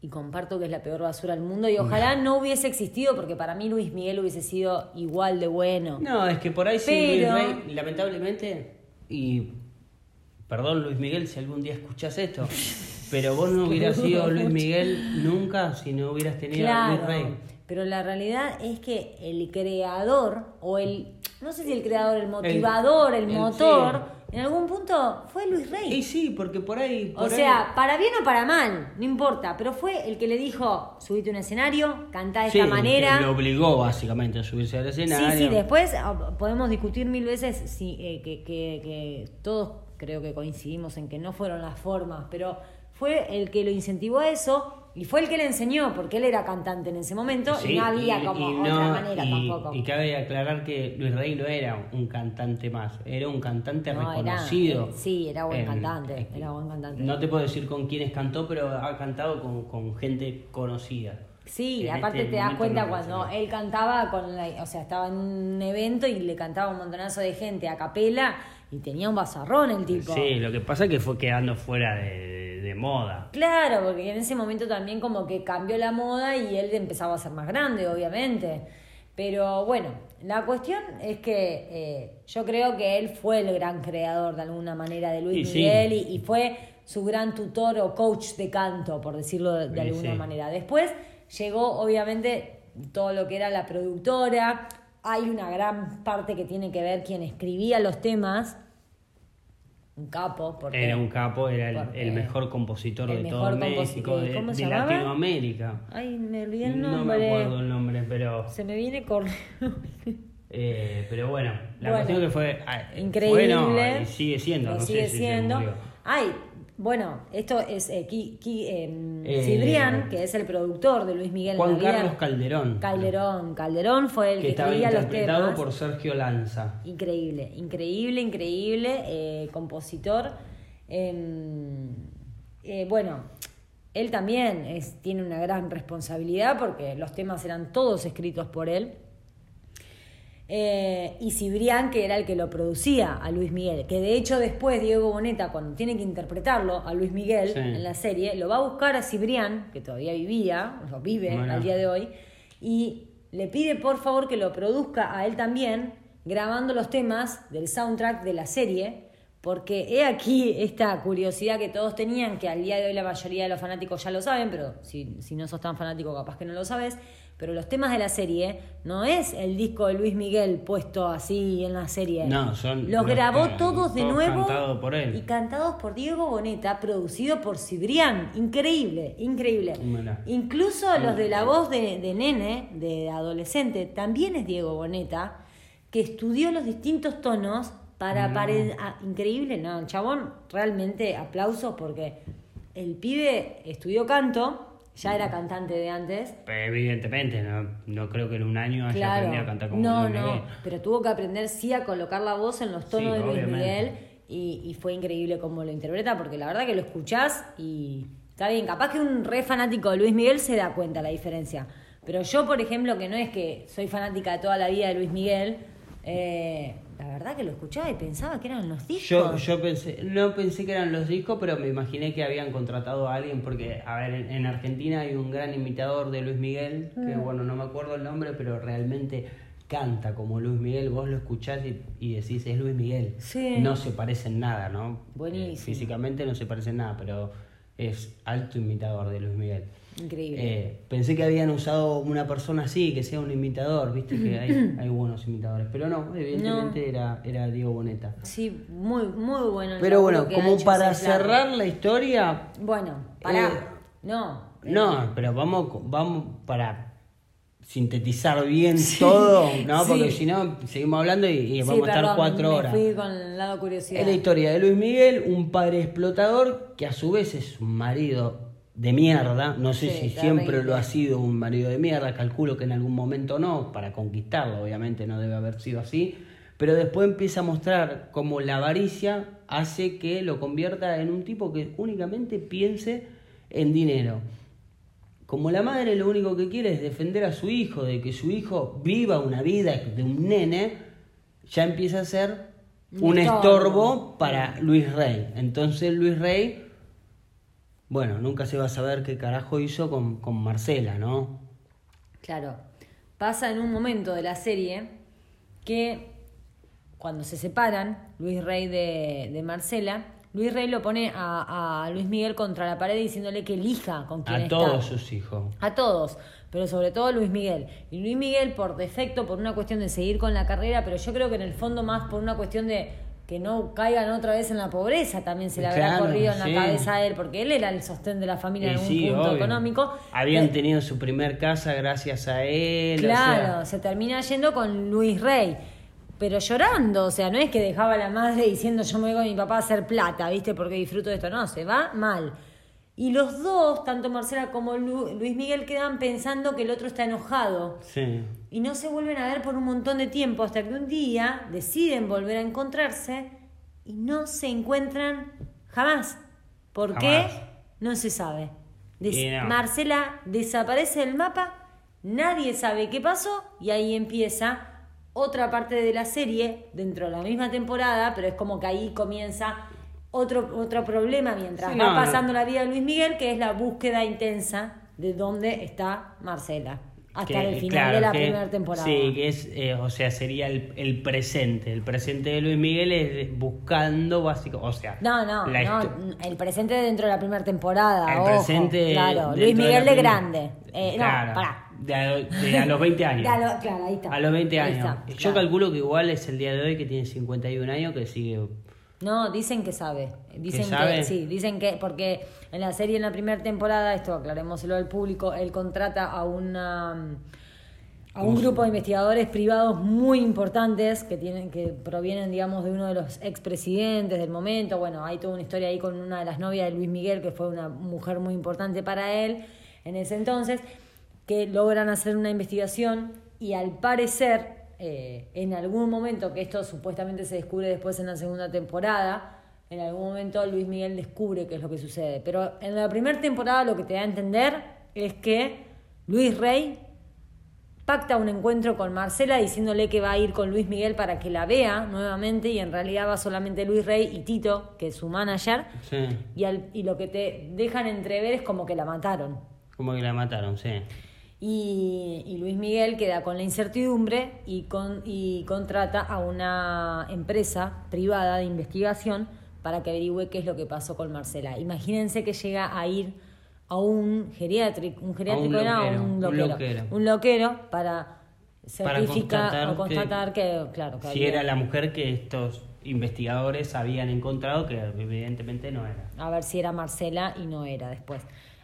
y comparto que es la peor basura del mundo y ojalá no hubiese existido porque para mí Luis Miguel hubiese sido igual de bueno. No, es que por ahí sí, Luis Rey, lamentablemente, y perdón Luis Miguel si algún día escuchas esto, pero vos no hubieras sido Luis Miguel nunca si no hubieras tenido a Luis Rey. pero la realidad es que el creador o el, no sé si el creador, el motivador, el, el- motor, en algún punto fue Luis Rey. Y sí, porque por ahí... O por ahí- sea, para bien o para mal, no importa, pero fue el que le dijo, subite a un escenario, cantá de Sí, esta manera. que lo obligó básicamente a subirse al escenario. Sí, sí, después ah, podemos discutir mil veces si, eh, que, que- que todos creo que coincidimos en que no fueron las formas, pero fue el que lo incentivó a eso y fue el que le enseñó, porque él era cantante en ese momento Sí, y no había y- como y otra no- manera y- tampoco. Y cabe aclarar que Luis Rey no era un cantante más, era un cantante No, reconocido. sí, era buen En- cantante, era buen cantante. No te puedo decir con quiénes cantó, pero ha cantado con, con gente conocida. Sí, en aparte este te das cuenta no cuando él cantaba con la, o sea, estaba en un evento y le cantaba un montonazo de gente a capela y tenía un bazarrón el tipo. Sí, lo que pasa es que fue quedando fuera de, de moda. Claro, porque en ese momento también como que cambió la moda y él empezaba a ser más grande, obviamente. Pero bueno, la cuestión es que eh, yo creo que él fue el gran creador de alguna manera de Luis Y sí. Miguel y, y fue su gran tutor o coach de canto, por decirlo de, alguna sí. manera. Después llegó obviamente todo lo que era la productora. Hay una gran parte que tiene que ver quien escribía los temas. Un capo, porque Era un capo, era el, el mejor compositor el de todo mejor composi- México, de, ¿cómo se de? Latinoamérica. Ay, me olvidé el No nombre. me acuerdo el nombre, pero Se me viene corriendo. eh, pero bueno, la Bueno, cuestión que fue ah, Increíble. fue, no, y sigue siendo, no sigue sé si se siendo. murió. Ay, bueno, esto es eh, Ki- Ki- em, Eh, Cibrián, que es el productor de Luis Miguel. Juan. Carlos Calderón. Calderón. Calderón fue el que que, estaba escribía los interpretado temas. por Sergio Lanza. Increíble, increíble, increíble. eh, compositor. Em, eh, bueno, él también es, tiene una gran responsabilidad porque los temas eran todos escritos por él. Eh, y Cibrián, que era el que lo producía a Luis Miguel, que de hecho después Diego Boneta, cuando tiene que interpretarlo a Luis Miguel Sí. en la serie, lo va a buscar a Cibrián, que todavía vivía, o vive Bueno. al día de hoy, y le pide por favor que lo produzca a él también, grabando los temas del soundtrack de la serie, porque he aquí esta curiosidad que todos tenían, que al día de hoy la mayoría de los fanáticos ya lo saben, pero si, si no sos tan fanático capaz que no lo sabes, pero los temas de la serie no es el disco de Luis Miguel puesto así en la serie. No, son Los los grabó que- todos de todos nuevo cantados por él. y cantados por Diego Boneta, producido por Cibrián. Increíble, increíble. Incluso los de la voz de, de nene, de adolescente, también es Diego Boneta, que estudió los distintos tonos para No. ah, increíble, no, el chabón realmente aplausos porque el pibe estudió canto, ya era cantante de antes. Pero evidentemente, no, no creo que en un año haya Claro, aprendido a cantar como no, Luis no, Miguel. pero tuvo que aprender sí a colocar la voz en los tonos Sí, de Luis obviamente. Miguel y, y fue increíble cómo lo interpreta porque la verdad que lo escuchás y está bien, capaz que un re fanático de Luis Miguel se da cuenta la diferencia, pero yo por ejemplo que no es que soy fanática de toda la vida de Luis Miguel, eh, la verdad que lo escuchaba y pensaba que eran los discos. Yo, yo pensé, no pensé que eran los discos, pero me imaginé que habían contratado a alguien, porque, a ver, en, en Argentina hay un gran imitador de Luis Miguel, que Mm. bueno, no me acuerdo el nombre, pero realmente canta como Luis Miguel, vos lo escuchás y, y decís, es Luis Miguel. Sí. No se parece en nada, ¿no? Buenísimo. Eh, físicamente no se parece en nada, pero es alto imitador de Luis Miguel. Increíble. Eh, pensé que habían usado una persona así, que sea un imitador, viste que hay, hay buenos imitadores, pero no, evidentemente Era, era Diego Boneta. Sí, muy, muy bueno. el Pero bueno, como para cerrar la historia, Bueno, pará. Eh, no. no, pero vamos, vamos para sintetizar bien todo, ¿no? Porque si no, seguimos hablando y, y Sí, vamos a estar cuatro me horas. fui con el lado curiosidad. Es la historia de Luis Miguel, un padre explotador que a su vez es un marido de mierda. No sé Sí, si siempre lo ha sido un marido de mierda, calculo que en algún momento no, para conquistarlo, obviamente no debe haber sido así. Pero después empieza a mostrar cómo la avaricia hace que lo convierta en un tipo que únicamente piense en dinero. Como la madre lo único que quiere es defender a su hijo, de que su hijo viva una vida de un nene, ya empieza a ser Un estorbo para Luis Rey. Entonces Luis Rey, bueno, nunca se va a saber qué carajo hizo con, con Marcela, ¿no? Claro. Pasa en un momento de la serie que cuando se separan, Luis Rey de, de Marcela, Luis Rey lo pone a, a Luis Miguel contra la pared diciéndole que elija con quién A está. todos sus hijos. A todos, pero sobre todo Luis Miguel. Y Luis Miguel por defecto, por una cuestión de seguir con la carrera, pero yo creo que en el fondo más por una cuestión de que no caigan otra vez en la pobreza, también se le habrá Claro, corrido en la cabeza a él, porque él era el sostén de la familia en algún sí, punto obvio. económico. Habían tenido su primer casa gracias a él. o Claro, sea, se termina yendo con Luis Rey. Pero llorando, o sea, no es que dejaba a la madre diciendo yo me voy con mi papá a hacer plata, ¿viste? Porque disfruto de esto. No, se va mal. Y los dos, tanto Marcela como Lu- Luis Miguel, quedan pensando que el otro está enojado. sí. Y no se vuelven a ver por un montón de tiempo hasta que un día deciden volver a encontrarse y no se encuentran jamás. ¿Por qué? No se sabe. Des- Y no. Marcela desaparece del mapa, nadie sabe qué pasó y ahí empieza otra parte de la serie dentro de la misma temporada, pero es como que ahí comienza otro, otro problema mientras Sí, va no, no. pasando la vida de Luis Miguel, que es la búsqueda intensa de dónde está Marcela. Hasta Que- el final claro, de la que- primera temporada. Sí, que es, eh, o sea, sería el, el presente. El presente de Luis Miguel es buscando básico, o sea. No, no, el presente dentro de la primera temporada. El ojo, presente Claro, Luis Miguel de, grande. Eh, Claro, No, pará. De a, de a los 20 años. A lo- claro, ahí está. A los 20 Ahí años. está, Yo calculo que igual es el día de hoy que tiene 51 años que sigue. No, dicen que sabe. Dicen que, sabe? sí, dicen que porque en la serie en la primera temporada, esto aclarémoselo al público, él contrata a una a un grupo de investigadores privados muy importantes que tienen que provienen digamos de uno de los expresidentes del momento bueno hay toda una historia ahí con una de las novias de Luis Miguel que fue una mujer muy importante para él en ese entonces que logran hacer una investigación y al parecer eh, en algún momento que esto supuestamente se descubre después en la segunda temporada en algún momento Luis Miguel descubre qué es lo que sucede pero en la primera temporada lo que te da a entender es que Luis Rey pacta un encuentro con Marcela diciéndole que va a ir con Luis Miguel para que la vea nuevamente y en realidad va solamente Luis Rey y Tito, que es su manager, Sí. y, al- y lo que te dejan entrever es como que la mataron. Como que la mataron, sí. Y, y Luis Miguel queda con la incertidumbre y, con, y contrata a una empresa privada de investigación para que averigüe qué es lo que pasó con Marcela. Imagínense que llega a ir a un geriátrico, un geriátrico era loquero, un un loquero, loquero. un loquero para Para certificar o constatar que, claro, que Si había- era la mujer que estos investigadores habían encontrado, que evidentemente no era. a ver si era Marcela y no era después.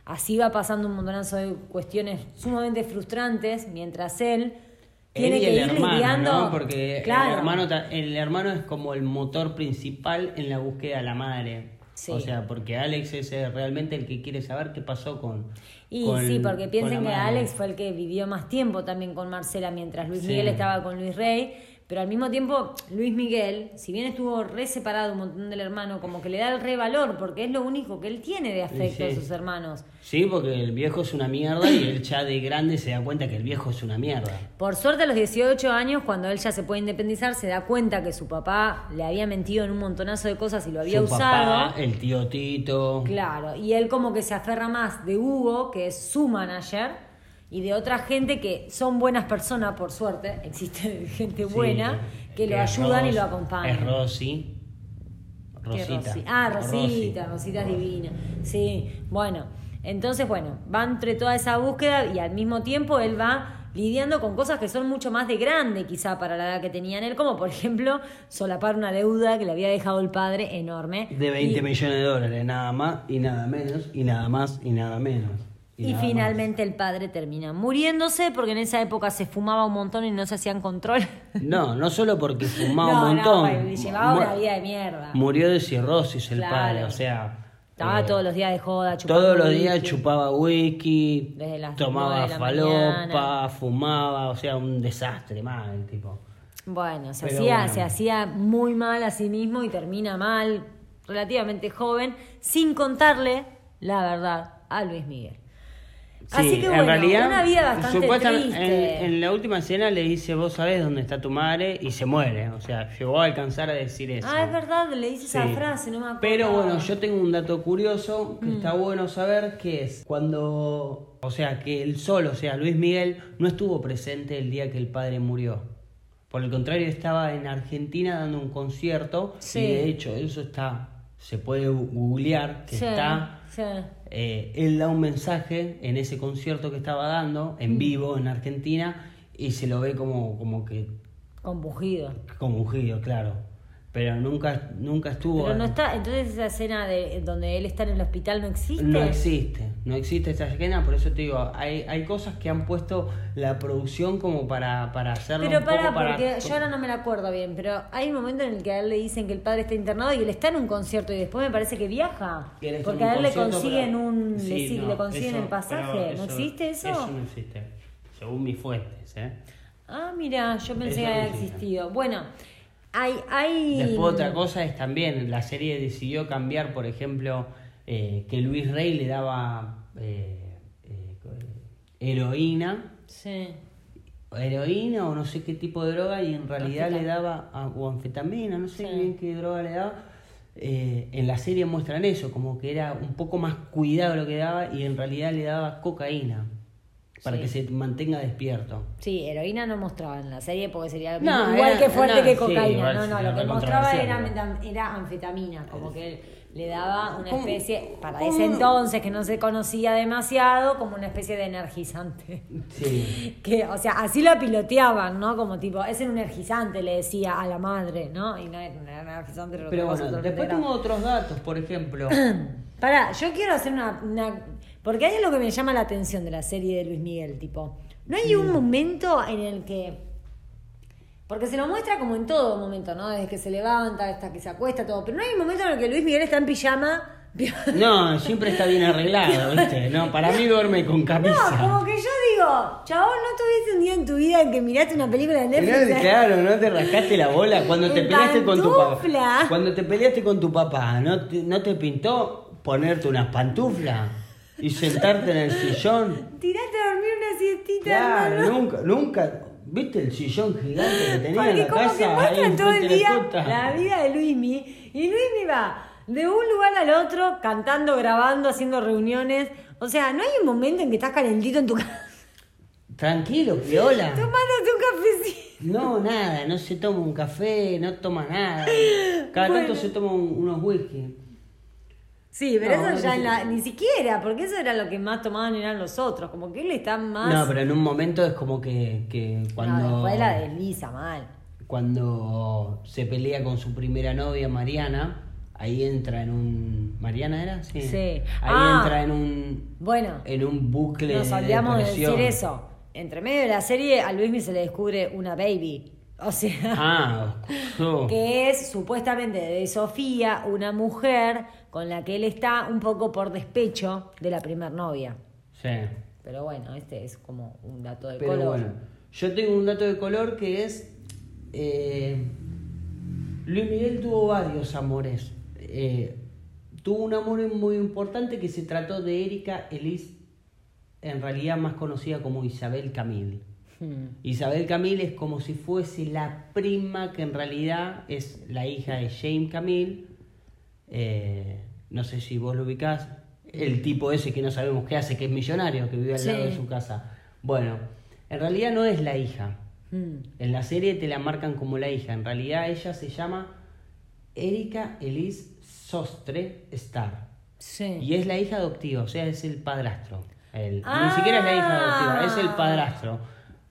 Así va pasando un montonazo de cuestiones sumamente frustrantes mientras él tiene Él y que el ir hermano, lidiando. ¿no? Porque Claro. el, hermano, el hermano es como el motor principal en la búsqueda de la madre. Sí. O sea, porque Alex es eh, realmente el que quiere saber qué pasó con. Y con- sí, porque piensen que madre. Alex fue el que vivió más tiempo también con Marcela, mientras Luis Sí. Miguel estaba con Luis Rey. Pero al mismo tiempo, Luis Miguel, si bien estuvo re separado un montón del hermano, como que le da el re valor, porque es lo único que él tiene de afecto a sus hermanos. Sí, porque el viejo es una mierda y él ya de grande se da cuenta que el viejo es una mierda. Por suerte a los 18 años, cuando él ya se puede independizar, se da cuenta que su papá le había mentido en un montonazo de cosas y lo había Su usado. papá, el tío Tito. Claro, y él como que se aferra más de Hugo, que es su manager, y de otra gente que son buenas personas, por suerte, existe gente Sí, buena, que lo ayudan y lo acompañan. Es Rosy. Rosita. Rosi- Ah, Rosita, Rosy. Rosita es divina. Sí, bueno, entonces, bueno, va entre toda esa búsqueda y al mismo tiempo él va lidiando con cosas que son mucho más de grande quizá para la edad que tenía en él, como por ejemplo solapar una deuda que le había dejado el padre enorme. De 20 Y- millones de dólares, nada más y nada menos, y nada más y nada menos. Y, finalmente el padre termina muriéndose porque en esa época se fumaba un montón y no se hacían control. No, no solo porque fumaba no, un montón. no, llevaba una vida de mierda. Murió de cirrosis el Claro. padre, o sea. Estaba eh, todos los días de joda, chupando Todos los días whisky. chupaba whisky, Desde las tomaba nueve de la falopa, mañana. fumaba, o sea, un desastre mal el tipo. Bueno, se Pero hacía, bueno. se hacía muy mal a sí mismo y termina mal, relativamente joven, sin contarle la verdad a Luis Miguel. Así Sí, que en bueno, realidad, una vida bastante supuestamente, triste. En, en la última escena le dice, vos sabés dónde está tu madre, y se muere. O sea, llegó a alcanzar a decir eso. Ah, es verdad, le dice esa frase, no me acuerdo. Pero bueno, yo tengo un dato curioso que Mm. está bueno saber, que es cuando, o sea, que él solo, o sea, Luis Miguel, no estuvo presente el día que el padre murió. Por el contrario, estaba en Argentina dando un concierto Sí. y de hecho eso está, se puede googlear, que Sí, está, sí. eh, él da un mensaje en ese concierto que estaba dando, en Mm. vivo, en Argentina, y se lo ve como, como que Combugido. compungido, claro. Pero nunca, nunca estuvo. Pero no está, entonces esa escena de donde él está en el hospital no existe. No existe, no existe esa escena, por eso te digo, hay, hay cosas que han puesto la producción como para, para hacerlo Pero un para, poco para... porque yo ahora no me la acuerdo bien, pero hay un momento en el que a él le dicen que el padre está internado y él está en un concierto y después me parece que viaja. Porque a él le consiguen pero- un, le, Sí, no, le consiguen eso- el pasaje. ¿No existe eso? Eso no existe, según mis fuentes, ¿eh? Ah, mira, yo pensé Eso que había existido. Bueno, hay, hay. Después otra cosa es también, la serie decidió cambiar, por ejemplo, eh, que Luis Rey le daba eh, eh, heroína, Sí. heroína o no sé qué tipo de droga y en realidad le daba, o anfetamina, no sé Sí. bien qué droga le daba. Eh, en la serie muestran eso, como que era un poco más cuidado lo que daba y en realidad le daba cocaína para Sí. que se mantenga despierto. Sí, heroína no mostraba en la serie porque sería No, igual era- que fuerte no, que sí, cocaína. igual no, no, lo que mostraba era, era anfetamina, como que él le daba una ¿Cómo? especie, para ese entonces que no se conocía demasiado, como una especie de energizante. Sí. Que, o sea, así la piloteaban, ¿no? Como tipo, es un energizante, le decía a la madre, ¿no? Y no era un energizante, Pero cosa bueno, después tengo otros datos, por ejemplo. Pará, yo quiero hacer una, una- Porque hay algo que me llama la atención de la serie de Luis Miguel, tipo. No hay un momento en el que. Porque se lo muestra como en todo momento, ¿no? Desde que se levanta hasta que se acuesta, todo. Pero no hay un momento en el que Luis Miguel está en pijama. No, siempre está bien arreglado, ¿viste? No, para mí duerme con No, camisa. como que yo digo, chabón, ¿no tuviste un día en tu vida en que miraste una película de Netflix? No, claro, no te rascaste la bola cuando te peleaste con tu papá. Cuando te peleaste con tu papá, ¿no te, no te pintó ponerte unas pantuflas y sentarte en el sillón? Tiraste a dormir una siestita, Claro, hermano. nunca, nunca. ¿Viste el sillón gigante que tenía en Porque la como casa? que muestran todo el día la vida de Luismi y Luismi va de un lugar al otro cantando, grabando, haciendo reuniones. O sea, no hay un momento en que estás calentito en tu casa Tranquilo, piola. tomándote un cafecito. No, nada, no se toma un café, no toma nada. Cada Bueno. tanto se toma un- unos whisky. Sí, pero No, eso ya en la- ni siquiera, porque eso era lo que más tomaban eran los otros, como que él está más... No, pero en un momento es como que, que cuando, No, después la desliza mal. cuando se pelea con su primera novia, Mariana, ahí entra en un... ¿Mariana era? Sí. Sí. Ahí Ah. entra en un, Bueno, en un bucle nos de olvidamos de decir depresión. eso. Entre medio de la serie a Luismi se le descubre una baby. O sea... Ah, oscuro. que es supuestamente de Sofía, una mujer con la que él está un poco por despecho de la primer novia. Sí. Pero bueno, este es como un dato de Pero color. bueno, yo tengo un dato de color que es. eh, Luis Miguel tuvo varios amores. Eh, tuvo un amor muy importante que se trató de Erika Elis, en realidad más conocida como Isabel Camil. Hmm. Isabel Camil es como si fuese la prima que en realidad es la hija de James Camil. Eh, no sé si vos lo ubicás. El tipo ese que no sabemos qué hace, que es millonario, que vive al lado de su casa. Bueno, en realidad no es la hija. Hmm. En la serie te la marcan como la hija. En realidad ella se llama Erika Elise Sostre Star. Sí. Y es la hija adoptiva, o sea, es el padrastro. El- Ah. Ni siquiera es la hija adoptiva, es el padrastro.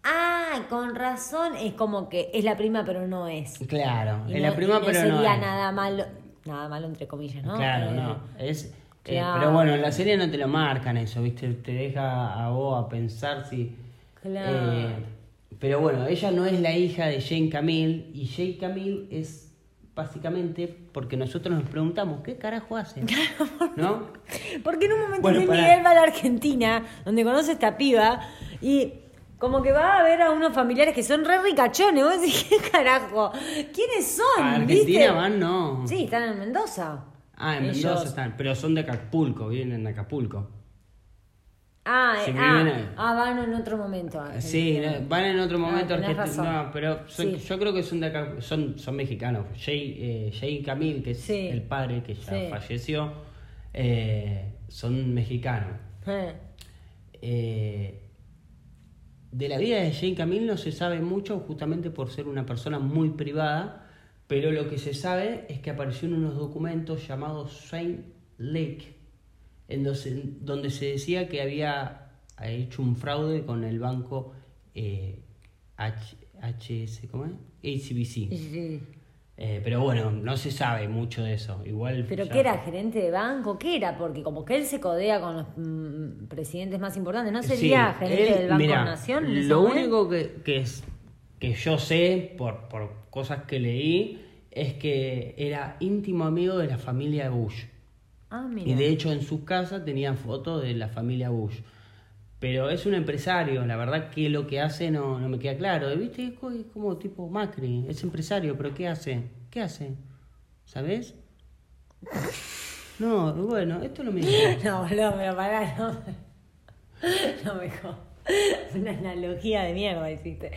Ah, con razón, es como que es la prima pero no es. Claro, Y es no- la prima, y no pero sería no. es. nada malo, nada malo entre comillas, ¿no? Claro, Eh, no. Es, eh, claro. pero bueno, en la serie no te lo marcan eso, ¿viste? Te deja a vos a pensar si. Claro. eh, pero bueno, ella no es la hija de Jane Camille y Jane Camille es básicamente porque nosotros nos preguntamos, ¿qué carajo hace? ¿No? Porque en un momento Bueno. Miguel va a la Argentina, donde conoce a esta piba, y como que va a ver a unos familiares que son re ricachones. Vos decís, ¿qué carajo? ¿Quiénes son? A Argentina ¿Viste? van, no. Sí, están en Mendoza. Ah, en Ellos. Mendoza están, pero son de Acapulco, viven en Acapulco. Ah, Sí, eh, ah, ah, van en otro momento. Sí, van en otro momento Ah, Argentina. razón. No, pero son- Sí. yo creo que son de acá, son, son mexicanos. Jay, eh, Jay Camil, que es Sí. el padre que ya Sí. falleció, eh, son mexicanos. Eh, Eh, de la vida de Jane Camille no se sabe mucho justamente por ser una persona muy privada, pero lo que se sabe es que apareció en unos documentos llamados Saint Lake, en donde, se decía que había hecho un fraude con el banco eh, ¿cómo es? HCBC. Eh, pero bueno, no se sabe mucho de eso. Igual. ¿Pero ya- qué era? ¿Gerente de banco? ¿Qué era? Porque como que él se codea con los mm, presidentes más importantes. ¿No sería Sí, gerente él- del Banco mirá, Nación? Lo momento? único que, que, es, que yo sé por, por cosas que leí es que era íntimo amigo de la familia Bush. Ah, mira. Y de hecho en su casa tenían fotos de la familia Bush. Pero es un empresario, la verdad que lo que hace no, no me queda claro. ¿Viste? Es co- es como tipo Macri, es empresario, pero ¿qué hace? ¿Qué hace? ¿Sabes? No, bueno, esto lo mismo. No, boludo, pero pará, no. No me. Una analogía de mierda hiciste.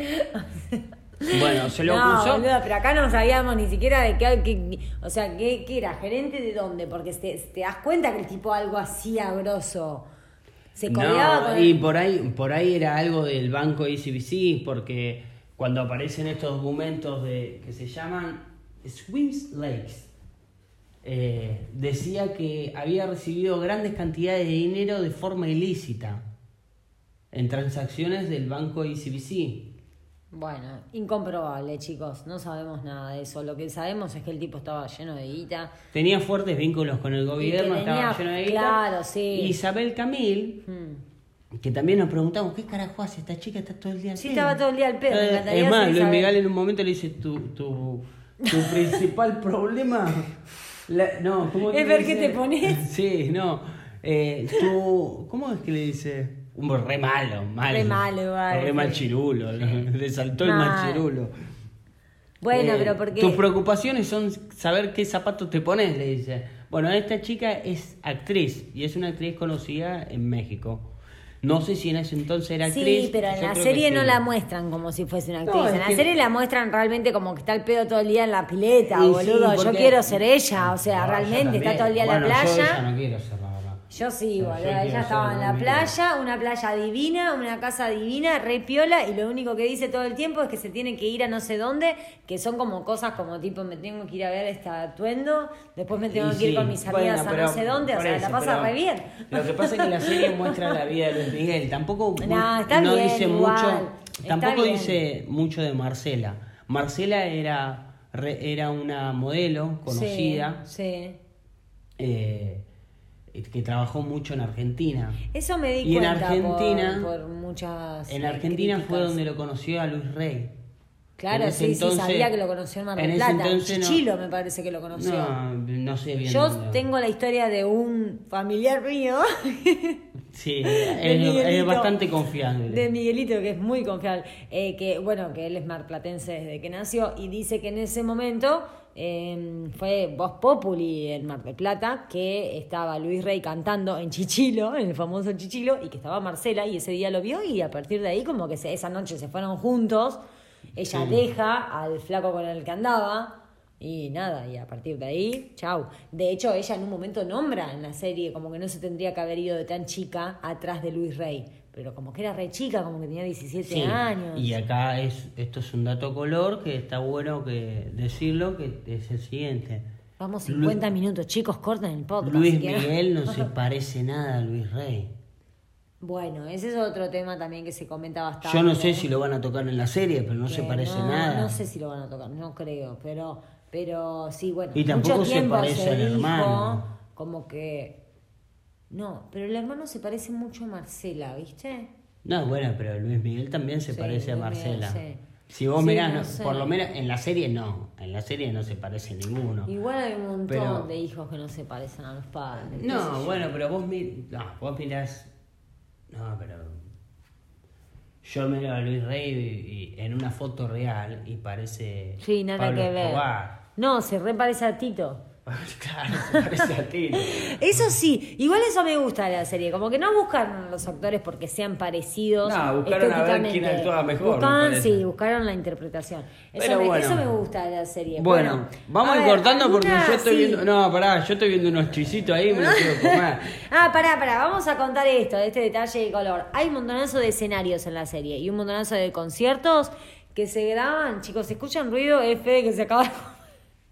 Bueno, se lo no, acusó. boludo, pero acá no sabíamos ni siquiera de qué, qué- o sea, qué, qué era, gerente de dónde, porque te, te das cuenta que el tipo algo hacía grosso. Se codeaba No, con y el- por ahí, por ahí era algo del banco ICBC, porque cuando aparecen estos documentos de, que se llaman Swims Lakes, eh, decía que había recibido grandes cantidades de dinero de forma ilícita en transacciones del banco ICBC. Bueno, incomprobable, chicos. No sabemos nada de eso. Lo que sabemos es que el tipo estaba lleno de guita. Tenía fuertes vínculos con el gobierno, tenía- estaba lleno de guita. claro, sí. Isabel Camil, Hmm. que también nos preguntamos, ¿qué carajo hace esta chica? Está todo el día al Sí, pedo?". estaba todo el día al pedo, me Eh, encantaría Es más, Luis Isabel. Miguel en un momento le dice, tu, tu, tu principal problema... la- no, ¿cómo Es ver qué te pones. Sí, no. eh, tu, ¿Cómo es que le dice? Un re malo, malo. Re malo, igual, Re. Le saltó el Mal. mal chirulo. Bueno, Eh, pero porque. Tus preocupaciones son saber qué zapatos te pones, le dice. Bueno, esta chica es actriz y es una actriz conocida en México. No sé si en ese entonces era actriz. Sí, pero en yo la serie no sí. la muestran como si fuese una actriz. en la que- serie la muestran realmente como que está el pedo todo el día en la pileta, Y sí, boludo. Yo quiero ser ella, o sea, No, yo realmente está todo el día en la Yo playa. ella no quiero ser. Yo sí, boludo. yo Ella estaba en la playa, una playa divina, una casa divina, re piola, y lo único que dice todo el tiempo es que se tiene que ir a no sé dónde, que son como cosas como tipo, me tengo que ir a ver este atuendo, después me tengo Y que ir con mis bueno, amigas a no sé dónde, o sea, eso, la pasa re bien. Lo que pasa es que la serie muestra la vida de Luis Miguel. Tampoco No, está no bien, dice igual. mucho. Tampoco dice mucho de Marcela. Marcela era, re- era una modelo conocida Sí, sí. eh, que trabajó mucho en Argentina. Eso me di Y en Argentina- por, por muchas. En eh, Argentina fue donde lo conoció a Luis Rey. Claro, En sí, entonces- sí, sabía que lo conoció en Mar del Plata. entonces no- Chichilo me parece que lo conoció. No, no sé bien. Yo dónde. tengo la historia de un familiar mío, Sí, es, es bastante confiable. de Miguelito, que es muy confiable, eh, que bueno, que él es marplatense desde que nació y dice que en ese momento eh, fue Voz Populi en Mar del Plata, que estaba Luis Rey cantando en Chichilo, en el famoso Chichilo, y que estaba Marcela y ese día lo vio y a partir de ahí como que se- esa noche se fueron juntos, ella deja al flaco con el que andaba. Y nada, y a partir de ahí, chau. De hecho, ella en un momento nombra en la serie como que no se tendría que haber ido de tan chica atrás de Luis Rey. Pero como que era re chica, como que tenía 17 Sí, años. Y acá es, esto es un dato color que está bueno que decirlo, que es el siguiente. Vamos Lu- 50 minutos, chicos, corten el podcast. Luis. Miguel no se parece nada a Luis Rey. Bueno, ese es otro tema también que se comenta bastante. Yo no sé si lo van a tocar en la serie, pero no se parece no, nada. No sé si lo van a tocar, no creo, pero, pero sí, bueno. Y tampoco mucho se parece al hermano. Como que. No, pero el hermano se parece mucho a Marcela, ¿viste? No, bueno, pero Luis Miguel también se Sí, parece a Miguel, Marcela. sí. Si vos Sí, mirás, no sé. por lo menos en la serie no. En la serie no se parece ninguno. Igual hay un montón Pero- de hijos que no se parecen a los padres. No, yo. bueno, pero vos, mi- no, vos mirás. No, pero. Yo miro a Luis Rey y- y en una foto real y parece. Sí, nada Pablo que ver. Escobar. No, se reparece a Tito. claro, se parece a ti. Eso sí, igual eso me gusta de la serie, como que no buscaron a los actores porque sean parecidos. No, buscaron a ver quién actuaba mejor, me Buscaban, sí, buscaron la interpretación. Eso, Pero me, bueno. eso me gusta de la serie. Bueno, vamos a ir cortando porque yo estoy sí. viendo. No, pará, yo estoy viendo unos chisitos ahí me los quiero comer. Ah, pará, pará, vamos a contar esto, de este detalle de color. Hay un montonazo de escenarios en la serie y un montonazo de conciertos que se graban. Chicos, ¿se escuchan ruido? Es Fede que se acaba.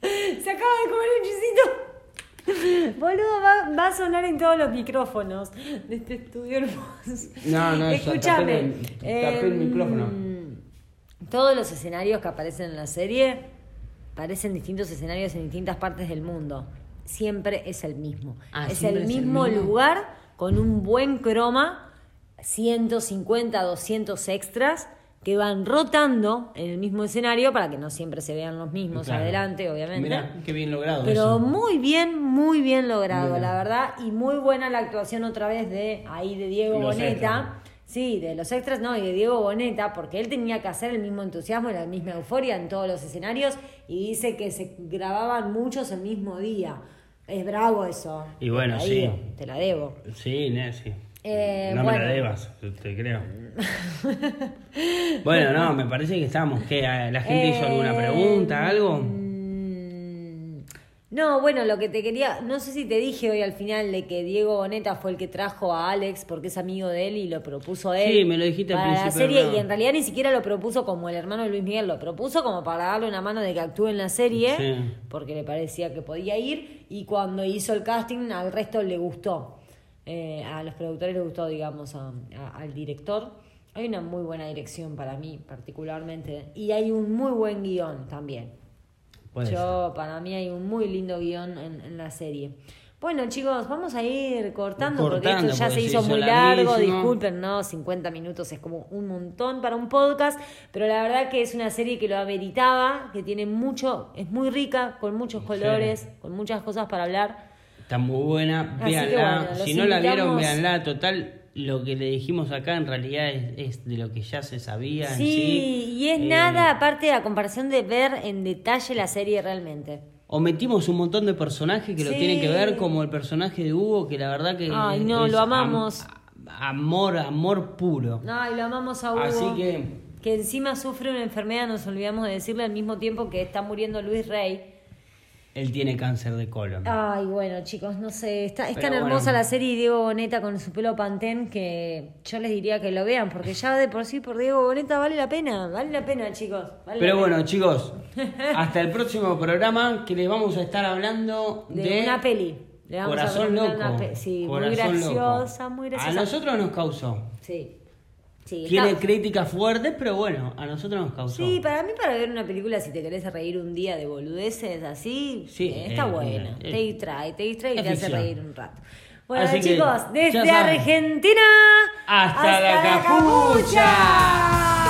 Se acaba de comer un chisito. Boludo, va, va a sonar en todos los micrófonos de este estudio hermoso. No, no, eso, Escúchame. tapé el- tapé el em, micrófono. Todos los escenarios que aparecen en la serie aparecen distintos escenarios en distintas partes del mundo. Siempre es el mismo. Ah, es el es el mismo mismo. lugar con un buen croma, 150, 200 extras que van rotando en el mismo escenario para que no siempre se vean los mismos Claro. adelante, obviamente. Mirá, qué bien logrado Pero eso. muy bien, muy bien logrado, la verdad. Y muy buena la actuación otra vez de ahí de Diego Los Boneta. extras. Sí, de los extras, no, y de Diego Boneta, porque él tenía que hacer el mismo entusiasmo y la misma euforia en todos los escenarios. Y dice que se grababan muchos el mismo día. Es bravo eso. Y bueno, Te la sí. digo, Te la debo. Sí, sí. Eh, no me la debas, te creo. bueno, no, me parece que estamos. ¿Qué? ¿La gente hizo alguna Eh, pregunta, algo? mm, No, bueno, lo que te quería, no sé si te dije hoy al final de que Diego Boneta fue el que trajo a Alex porque es amigo de él y lo propuso él. Sí, me lo dijiste al para la principio del serie y en realidad ni siquiera lo propuso como el hermano de Luis Miguel, lo propuso como para darle una mano de que actúe en la serie Sí. porque le parecía que podía ir y cuando hizo el casting al resto le gustó. Eh, a los productores les gustó, digamos, a- a- al director. Hay una muy buena dirección para mí, particularmente. Y hay un muy buen guion también. Puede Yo, para mí hay un muy lindo guion en, en la serie. Bueno, chicos, vamos a ir cortando, porque esto ya porque se hizo hizo muy largo. Disculpen, no, 50 minutos es como un montón para un podcast, pero la verdad que es una serie que lo ameritaba, que tiene mucho, es muy rica, con muchos colores, con muchas cosas para hablar. Está muy buena, véanla. bueno, si no la vieron, véanla. Total, lo que le dijimos acá en realidad es, es de lo que ya se sabía. en Sí, sí. y es Eh, nada aparte a comparación de ver en detalle la serie realmente. O metimos un montón de personajes que lo Sí. tienen que ver, como el personaje de Hugo, que la verdad que. Ay, no, lo amamos. am- amor, amor puro. Ay, lo amamos a Hugo. Así que. que encima sufre una enfermedad, nos olvidamos de decirle al mismo tiempo que está muriendo Luis Rey. Él tiene cáncer de colon. Ay, bueno, chicos, no sé, está, es Pero tan hermosa bueno. la serie Diego Boneta con su pelo pantén que yo les diría que lo vean, porque ya de por sí por Diego Boneta vale la pena, vale la pena, chicos. vale Pero bueno, pena. chicos, hasta el próximo programa que les vamos a estar hablando de, de, una peli. Le vamos a Corazón recomendar Loco. una pe- sí, muy Loco. graciosa, muy graciosa. A nosotros nos causó. Sí. Sí, Tiene está- críticas fuertes, pero bueno, a nosotros nos causó. Sí, para mí para ver una película si te querés reír un día de boludeces así, Sí, eh, está eh, buena. eh, te distrae, te distrae y te hace reír un rato. Bueno, Así chicos, desde. Argentina Hasta la capucha.